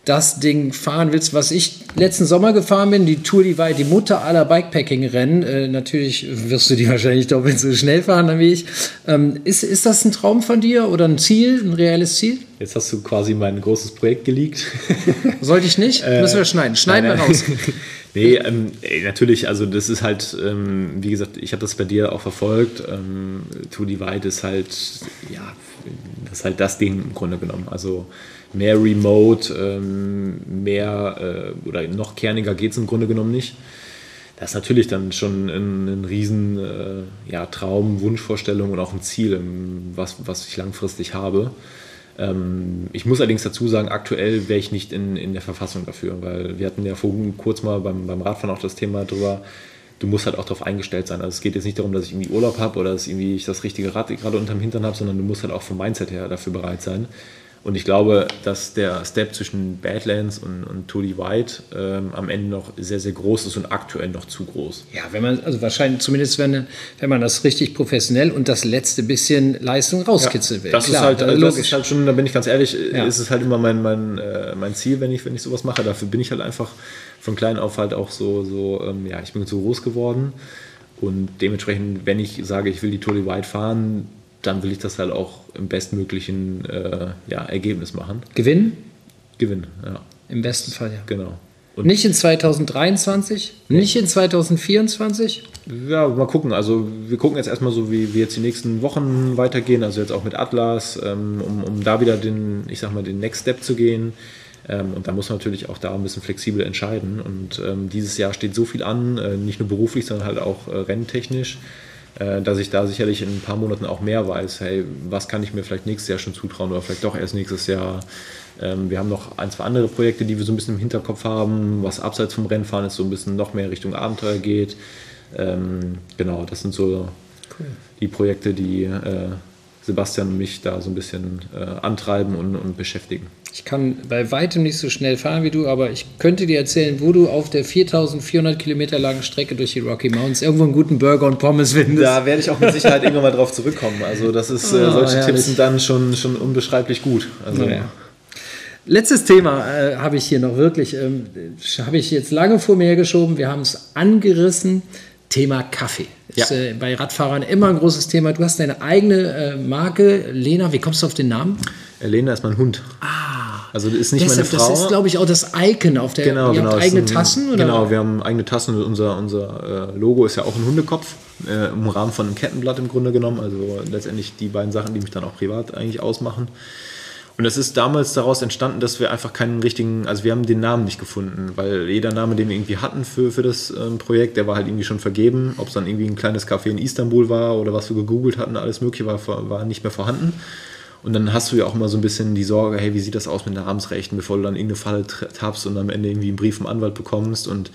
das Ding fahren willst, was ich letzten Sommer gefahren bin, die Tour Divide, die Mutter aller Bikepacking-Rennen. Äh, natürlich wirst du die wahrscheinlich doppelt so schnell fahren wie ich. Ähm, ist, ist das ein Traum von dir oder ein Ziel, ein reelles Ziel? Jetzt hast du quasi mein großes Projekt geleakt. Sollte ich nicht? Äh, Müssen wir schneiden. Schneiden wir raus. nee, ähm, natürlich, also das ist halt, ähm, wie gesagt, ich habe das bei dir auch verfolgt. Ähm, Tour Divide ist halt, ja, das ist halt das Ding im Grunde genommen. Also mehr Remote, ähm, mehr äh, oder noch kerniger geht es im Grunde genommen nicht. Das ist natürlich dann schon ein, ein riesen äh, ja, Traum, Wunschvorstellung und auch ein Ziel, was, was ich langfristig habe. Ähm, ich muss allerdings dazu sagen, aktuell wäre ich nicht in, in der Verfassung dafür, weil wir hatten ja vor kurz mal beim, beim Radfahren auch das Thema drüber, du musst halt auch darauf eingestellt sein. Also es geht jetzt nicht darum, dass ich irgendwie Urlaub habe oder dass irgendwie ich das richtige Rad gerade unterm Hintern habe, sondern du musst halt auch vom Mindset her dafür bereit sein. Und ich glaube, dass der Step zwischen Badlands und, und Tuli White ähm, am Ende noch sehr, sehr groß ist und aktuell noch zu groß. Ja, wenn man, also wahrscheinlich zumindest, wenn, wenn man das richtig professionell und das letzte bisschen Leistung rauskitzeln ja, will. Das, Klar, ist halt, also das ist halt schon, da bin ich ganz ehrlich, ja. ist es halt immer mein, mein, äh, mein Ziel, wenn ich, wenn ich sowas mache. Dafür bin ich halt einfach von klein auf halt auch so, so ähm, ja, ich bin so groß geworden. Und dementsprechend, wenn ich sage, ich will die Tuli White fahren, dann will ich das halt auch im bestmöglichen äh, ja, Ergebnis machen. Gewinnen? Gewinnen, ja. Im besten Fall, ja. Genau. Und nicht in 2023, nee. nicht in 2024? Ja, mal gucken. Also wir gucken jetzt erstmal so, wie, wie jetzt die nächsten Wochen weitergehen. Also jetzt auch mit Atlas, ähm, um, um da wieder den, ich sag mal, den Next Step zu gehen. Ähm, und da muss man natürlich auch da ein bisschen flexibel entscheiden. Und ähm, dieses Jahr steht so viel an, äh, nicht nur beruflich, sondern halt auch äh, renntechnisch. Äh, dass ich da sicherlich in ein paar Monaten auch mehr weiß, hey, was kann ich mir vielleicht nächstes Jahr schon zutrauen oder vielleicht doch erst nächstes Jahr. Ähm, wir haben noch ein, zwei andere Projekte, die wir so ein bisschen im Hinterkopf haben, was abseits vom Rennfahren ist, so ein bisschen noch mehr Richtung Abenteuer geht. Ähm, genau, das sind so cool. die Projekte, die äh, Sebastian und mich da so ein bisschen äh, antreiben und, und, beschäftigen. Ich kann bei weitem nicht so schnell fahren wie du, aber ich könnte dir erzählen, wo du auf der 4400 Kilometer langen Strecke durch die Rocky Mountains irgendwo einen guten Burger und Pommes findest. Da werde ich auch mit Sicherheit irgendwann mal drauf zurückkommen. Also das ist, äh, oh, solche herrlich. Tipps sind dann schon, schon unbeschreiblich gut. Also, ja. Letztes Thema äh, habe ich hier noch wirklich, ähm, habe ich jetzt lange vor mir hergeschoben. Wir haben es angerissen. Thema Kaffee. Ist ja. äh, bei Radfahrern immer ein großes Thema. Du hast deine eigene äh, Marke, Lena. Wie kommst du auf den Namen? Äh, Lena ist mein Hund. Ah. Also das ist nicht deshalb, meine Frau. Das ist, glaube ich, auch das Icon auf der. Genau, ihr genau. Habt eigene ein, Tassen oder? Genau, wir haben eigene Tassen. Unser unser äh, Logo ist ja auch ein Hundekopf äh, im Rahmen von einem Kettenblatt im Grunde genommen. Also letztendlich die beiden Sachen, die mich dann auch privat eigentlich ausmachen. Und es ist damals daraus entstanden, dass wir einfach keinen richtigen, also wir haben den Namen nicht gefunden, weil jeder Name, den wir irgendwie hatten für, für das ähm, Projekt, der war halt irgendwie schon vergeben. Ob es dann irgendwie ein kleines Café in Istanbul war oder was wir gegoogelt hatten, alles Mögliche war, war nicht mehr vorhanden. Und dann hast du ja auch immer so ein bisschen die Sorge, hey, wie sieht das aus mit Namensrechten, bevor du dann irgendeine Falle tappst und am Ende irgendwie einen Brief vom Anwalt bekommst. Und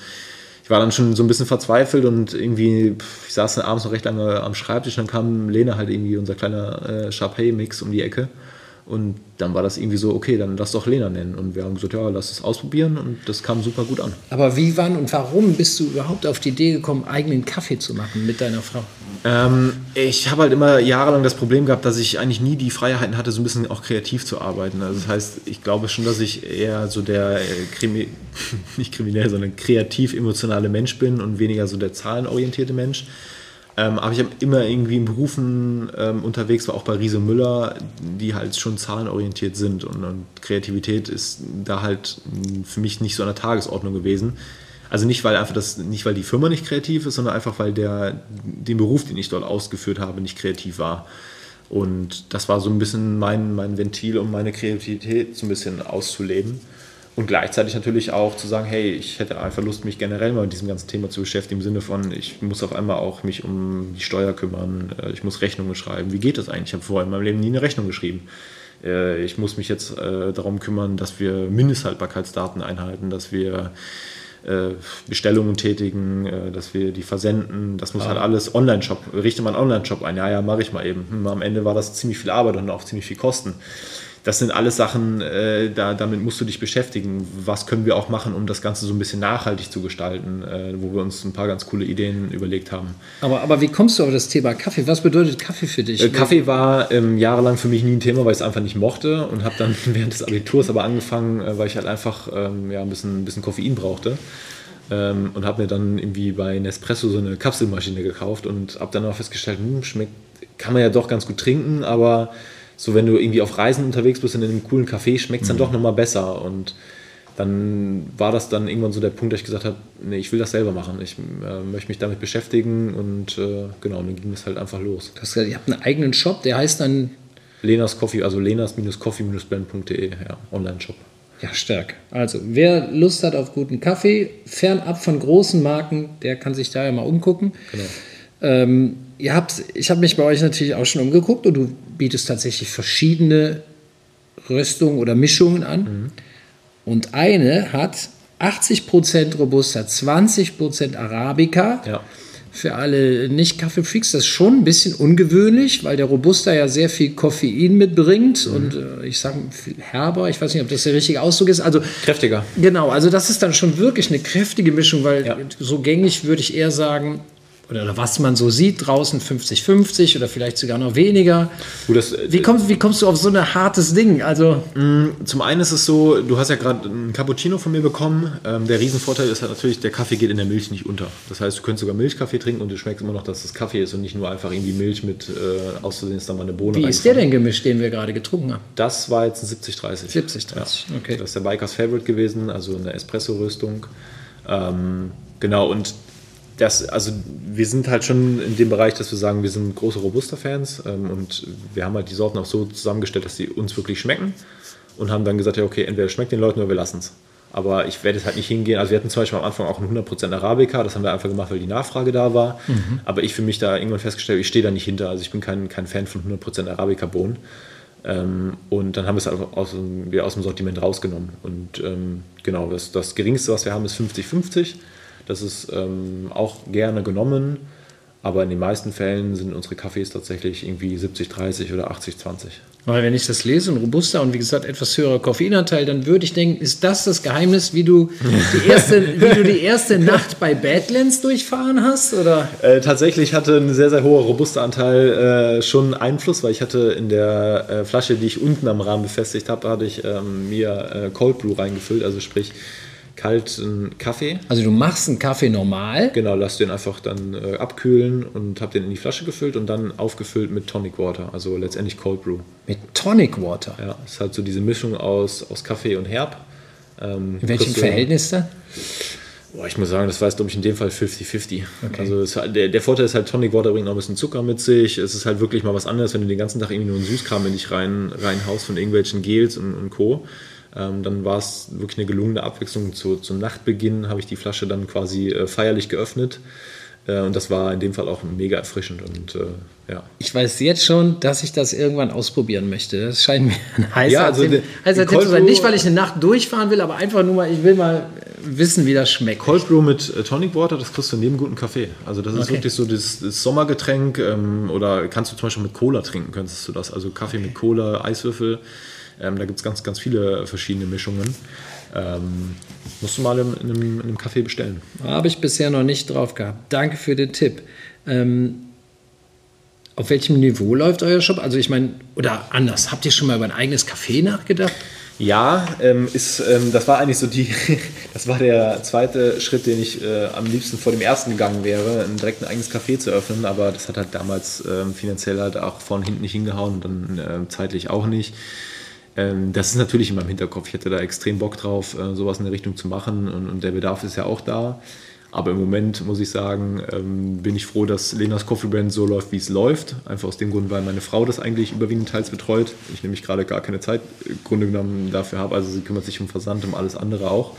ich war dann schon so ein bisschen verzweifelt und irgendwie, ich saß dann abends noch recht lange am Schreibtisch, dann kam Lena halt irgendwie, unser kleiner äh, Sharpay-Mix um die Ecke. Und dann war das irgendwie so, okay, dann lass doch Lena nennen. Und wir haben gesagt, ja, lass es ausprobieren und das kam super gut an. Aber wie, wann und warum bist du überhaupt auf die Idee gekommen, eigenen Kaffee zu machen mit deiner Frau? Ähm, ich habe halt immer jahrelang das Problem gehabt, dass ich eigentlich nie die Freiheiten hatte, so ein bisschen auch kreativ zu arbeiten. Also das heißt, ich glaube schon, dass ich eher so der, äh, Krimi nicht kriminell, sondern kreativ-emotionale Mensch bin und weniger so der zahlenorientierte Mensch. Ähm, aber ich habe immer irgendwie in Berufen ähm, unterwegs war, auch bei Riese Müller, die halt schon zahlenorientiert sind. Und, und, Kreativität ist da halt für mich nicht so an der Tagesordnung gewesen. Also nicht, weil einfach das, nicht weil die Firma nicht kreativ ist, sondern einfach, weil der, den Beruf, den ich dort ausgeführt habe, nicht kreativ war. Und das war so ein bisschen mein, mein Ventil, um meine Kreativität so ein bisschen auszuleben. Und gleichzeitig natürlich auch zu sagen, hey, ich hätte einfach Lust, mich generell mal mit diesem ganzen Thema zu beschäftigen, im Sinne von, ich muss auf einmal auch mich um die Steuer kümmern, äh, ich muss Rechnungen schreiben. Wie geht das eigentlich? Ich habe vorher in meinem Leben nie eine Rechnung geschrieben. Äh, ich muss mich jetzt äh, darum kümmern, dass wir Mindesthaltbarkeitsdaten einhalten, dass wir Bestellungen tätigen, dass wir die versenden. Das muss ah. halt alles Online-Shop. Richte mal einen Online-Shop ein. Ja, ja, mache ich mal eben. Hm, am Ende war das ziemlich viel Arbeit und auch ziemlich viel Kosten das sind alles Sachen, äh, da, damit musst du dich beschäftigen. Was können wir auch machen, um das Ganze so ein bisschen nachhaltig zu gestalten, äh, wo wir uns ein paar ganz coole Ideen überlegt haben. Aber, aber wie kommst du auf das Thema Kaffee? Was bedeutet Kaffee für dich? Äh, Kaffee war ähm, jahrelang für mich nie ein Thema, weil ich es einfach nicht mochte und habe dann während des Abiturs aber angefangen, äh, weil ich halt einfach ähm, ja, ein, bisschen, ein bisschen Koffein brauchte. Ähm, und habe mir dann irgendwie bei Nespresso so eine Kapselmaschine gekauft und habe dann auch festgestellt, hm, schmeckt, kann man ja doch ganz gut trinken, aber so wenn du irgendwie auf Reisen unterwegs bist in einem coolen Café, schmeckt es dann mhm. doch nochmal besser. Und dann war das dann irgendwann so der Punkt, dass ich gesagt habe, nee, ich will das selber machen. Ich äh, möchte mich damit beschäftigen und äh, genau, dann ging es halt einfach los. Du hast gesagt, ihr habt einen eigenen Shop, der heißt dann Lenas Coffee, also lenas-coffee-blend.de, ja, Online-Shop. Ja, stark. Also, wer Lust hat auf guten Kaffee, fernab von großen Marken, der kann sich da ja mal umgucken. Genau. Ähm, ihr habt, ich habe mich bei euch natürlich auch schon umgeguckt und du bietest tatsächlich verschiedene Röstungen oder Mischungen an. Mhm. Und eine hat 80% Robusta, 20% Arabica. Ja. Für alle Nicht-Kaffeefreaks das ist schon ein bisschen ungewöhnlich, weil der Robusta ja sehr viel Koffein mitbringt mhm. und äh, ich sage herber, ich weiß nicht, ob das der richtige Ausdruck ist. Also kräftiger. Genau, also das ist dann schon wirklich eine kräftige Mischung, weil ja. so gängig würde ich eher sagen, oder was man so sieht draußen 50-50 oder vielleicht sogar noch weniger. Das, äh, wie, kommst, wie kommst du auf so ein hartes Ding? Also mm, zum einen ist es so, du hast ja gerade einen Cappuccino von mir bekommen. Ähm, der Riesenvorteil ist halt natürlich, der Kaffee geht in der Milch nicht unter. Das heißt, du könntest sogar Milchkaffee trinken und du schmeckst immer noch, dass das Kaffee ist und nicht nur einfach irgendwie Milch mit äh, auszusehen ist dann mal eine Bohne. Wie ist der denn gemischt, den wir gerade getrunken haben? Das war jetzt ein 70-30. 70-30, ja. okay. Das ist der Bikers Favorite gewesen, also eine Espresso-Rüstung. Ähm, genau, und das, also wir sind halt schon in dem Bereich, dass wir sagen, wir sind große Robusta-Fans ähm, und wir haben halt die Sorten auch so zusammengestellt, dass sie uns wirklich schmecken und haben dann gesagt, ja, okay, entweder schmeckt den Leuten oder wir lassen es. Aber ich werde jetzt halt nicht hingehen. Also wir hatten zum Beispiel am Anfang auch einen 100% Arabica, das haben wir einfach gemacht, weil die Nachfrage da war. Mhm. Aber ich für mich da irgendwann festgestellt, ich stehe da nicht hinter. Also ich bin kein, kein Fan von 100% Arabica-Bohnen. Ähm, und dann haben wir es einfach aus, aus dem Sortiment rausgenommen. Und ähm, genau, das, das geringste, was wir haben, ist 50-50. Das ist ähm, auch gerne genommen, aber in den meisten Fällen sind unsere Kaffees tatsächlich irgendwie 70-30 oder 80-20. Weil wenn ich das lese, ein robuster und wie gesagt etwas höherer Koffeinanteil, dann würde ich denken, ist das das Geheimnis, wie du die erste, wie du die erste Nacht bei Badlands durchfahren hast? Oder? Äh, tatsächlich hatte ein sehr, sehr hoher robuster Anteil äh, schon Einfluss, weil ich hatte in der äh, Flasche, die ich unten am Rahmen befestigt habe, hatte ich ähm, mir äh, Cold Brew reingefüllt, also sprich kalten Kaffee. Also du machst einen Kaffee normal? Genau, lass den einfach dann äh, abkühlen und habe den in die Flasche gefüllt und dann aufgefüllt mit Tonic Water, also letztendlich Cold Brew. Mit Tonic Water? Ja, es ist halt so diese Mischung aus, aus Kaffee und Herb. Ähm, in welchem Verhältnis da? Boah, ich muss sagen, das war jetzt, glaube ich, in dem Fall 50-50. Okay. Also es, der, der, Vorteil ist halt, Tonic Water bringt noch ein bisschen Zucker mit sich. Es ist halt wirklich mal was anderes, wenn du den ganzen Tag irgendwie nur einen Süßkram in dich rein, reinhaust von irgendwelchen Gels und, und Co. Ähm, dann war es wirklich eine gelungene Abwechslung. Zu, zum Nachtbeginn habe ich die Flasche dann quasi äh, feierlich geöffnet. Äh, und das war in dem Fall auch mega erfrischend. Und, äh, ja. Ich weiß jetzt schon, dass ich das irgendwann ausprobieren möchte. Das scheint mir ein heißer, ja, also Tipp, heißer Tipp zu sein. Nicht, weil ich eine Nacht durchfahren will, aber einfach nur mal, ich will mal wissen, wie das schmeckt. Cold Brew mit äh, Tonic Water, das kriegst du neben guten Kaffee. Also das ist okay. wirklich so das, das Sommergetränk ähm, oder kannst du zum Beispiel mit Cola trinken, könntest du das. Also Kaffee mit Cola, Eiswürfel. Ähm, da gibt es ganz, ganz viele verschiedene Mischungen. Ähm, musst du mal in, in, einem, in einem Café bestellen. Habe ich bisher noch nicht drauf gehabt. Danke für den Tipp. Ähm, auf welchem Niveau läuft euer Shop? Also ich meine, oder anders, habt ihr schon mal über ein eigenes Café nachgedacht? Ja, ähm, ist, ähm, das war eigentlich so die, das war der zweite Schritt, den ich äh, am liebsten vor dem ersten gegangen wäre, ein direkt ein eigenes Café zu öffnen, aber das hat halt damals ähm, finanziell halt auch von hinten nicht hingehauen und dann äh, zeitlich auch nicht. Ähm, das ist natürlich in meinem Hinterkopf. Ich hätte da extrem Bock drauf, äh, sowas in der Richtung zu machen und, und, der Bedarf ist ja auch da. Aber im Moment muss ich sagen, ähm, bin ich froh, dass Lenas Coffee Brand so läuft, wie es läuft. Einfach aus dem Grund, weil meine Frau das eigentlich überwiegend teils betreut. Ich nämlich gerade gar keine Zeit im Grunde genommen dafür habe. Also sie kümmert sich um Versand, um alles andere auch.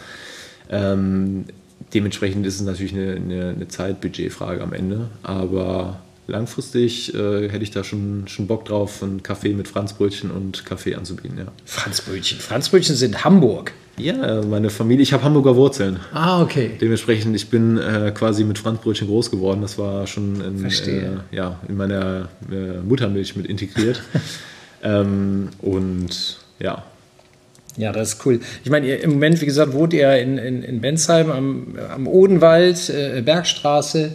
Ähm, dementsprechend ist es natürlich eine, eine, eine Zeitbudgetfrage am Ende. Aber langfristig äh, hätte ich da schon, schon Bock drauf, einen Kaffee mit Franzbrötchen und Kaffee anzubieten. Ja. Franzbrötchen. Franzbrötchen sind Hamburg. Ja, meine Familie, ich habe Hamburger Wurzeln. Ah, okay. Dementsprechend, ich bin äh, quasi mit Franzbrötchen groß geworden. Das war schon in, äh, ja, in meiner äh, Muttermilch mit integriert. ähm, und ja. Ja, das ist cool. Ich meine, im Moment, wie gesagt, wohnt ihr in, in, in Bensheim am, am Odenwald, äh, Bergstraße.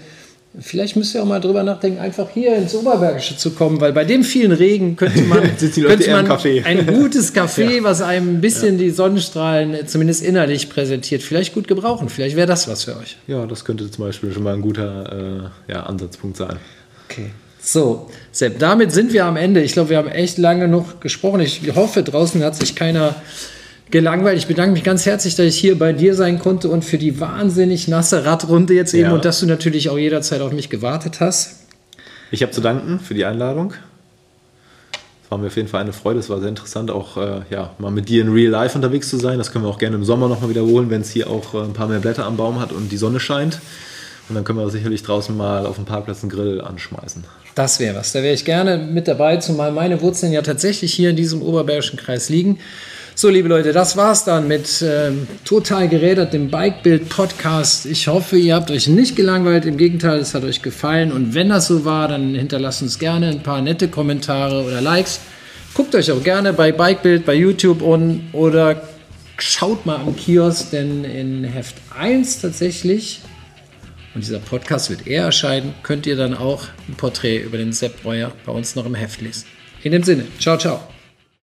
Vielleicht müsst ihr auch mal drüber nachdenken, einfach hier ins Oberbergische zu kommen, weil bei dem vielen Regen könnte man, könnte man ein gutes Café, ja. was einem ein bisschen ja. die Sonnenstrahlen äh, zumindest innerlich präsentiert, vielleicht gut gebrauchen. Vielleicht wäre das was für euch. Ja, das könnte zum Beispiel schon mal ein guter äh, ja, Ansatzpunkt sein. Okay. So, Sepp, damit sind wir am Ende. Ich glaube, wir haben echt lange noch gesprochen. Ich hoffe, draußen hat sich keiner gelangweilt. Ich bedanke mich ganz herzlich, dass ich hier bei dir sein konnte und für die wahnsinnig nasse Radrunde jetzt eben ja. und dass du natürlich auch jederzeit auf mich gewartet hast. Ich habe zu danken für die Einladung. Es war mir auf jeden Fall eine Freude. Es war sehr interessant, auch äh, ja, mal mit dir in Real Life unterwegs zu sein. Das können wir auch gerne im Sommer nochmal wiederholen, wenn es hier auch äh, ein paar mehr Blätter am Baum hat und die Sonne scheint. Und dann können wir sicherlich draußen mal auf dem Parkplatz einen Grill anschmeißen. Das wäre was. Da wäre ich gerne mit dabei, zumal meine Wurzeln ja tatsächlich hier in diesem Oberbergischen Kreis liegen. So, liebe Leute, das war's dann mit ähm, total gerädert dem Bikebild Podcast. Ich hoffe, ihr habt euch nicht gelangweilt. Im Gegenteil, es hat euch gefallen. Und wenn das so war, dann hinterlasst uns gerne ein paar nette Kommentare oder Likes. Guckt euch auch gerne bei Bikebild bei YouTube an oder schaut mal am Kiosk, denn in Heft 1 tatsächlich, und dieser Podcast wird eher erscheinen, könnt ihr dann auch ein Porträt über den Sepp Breuer bei uns noch im Heft lesen. In dem Sinne, ciao, ciao.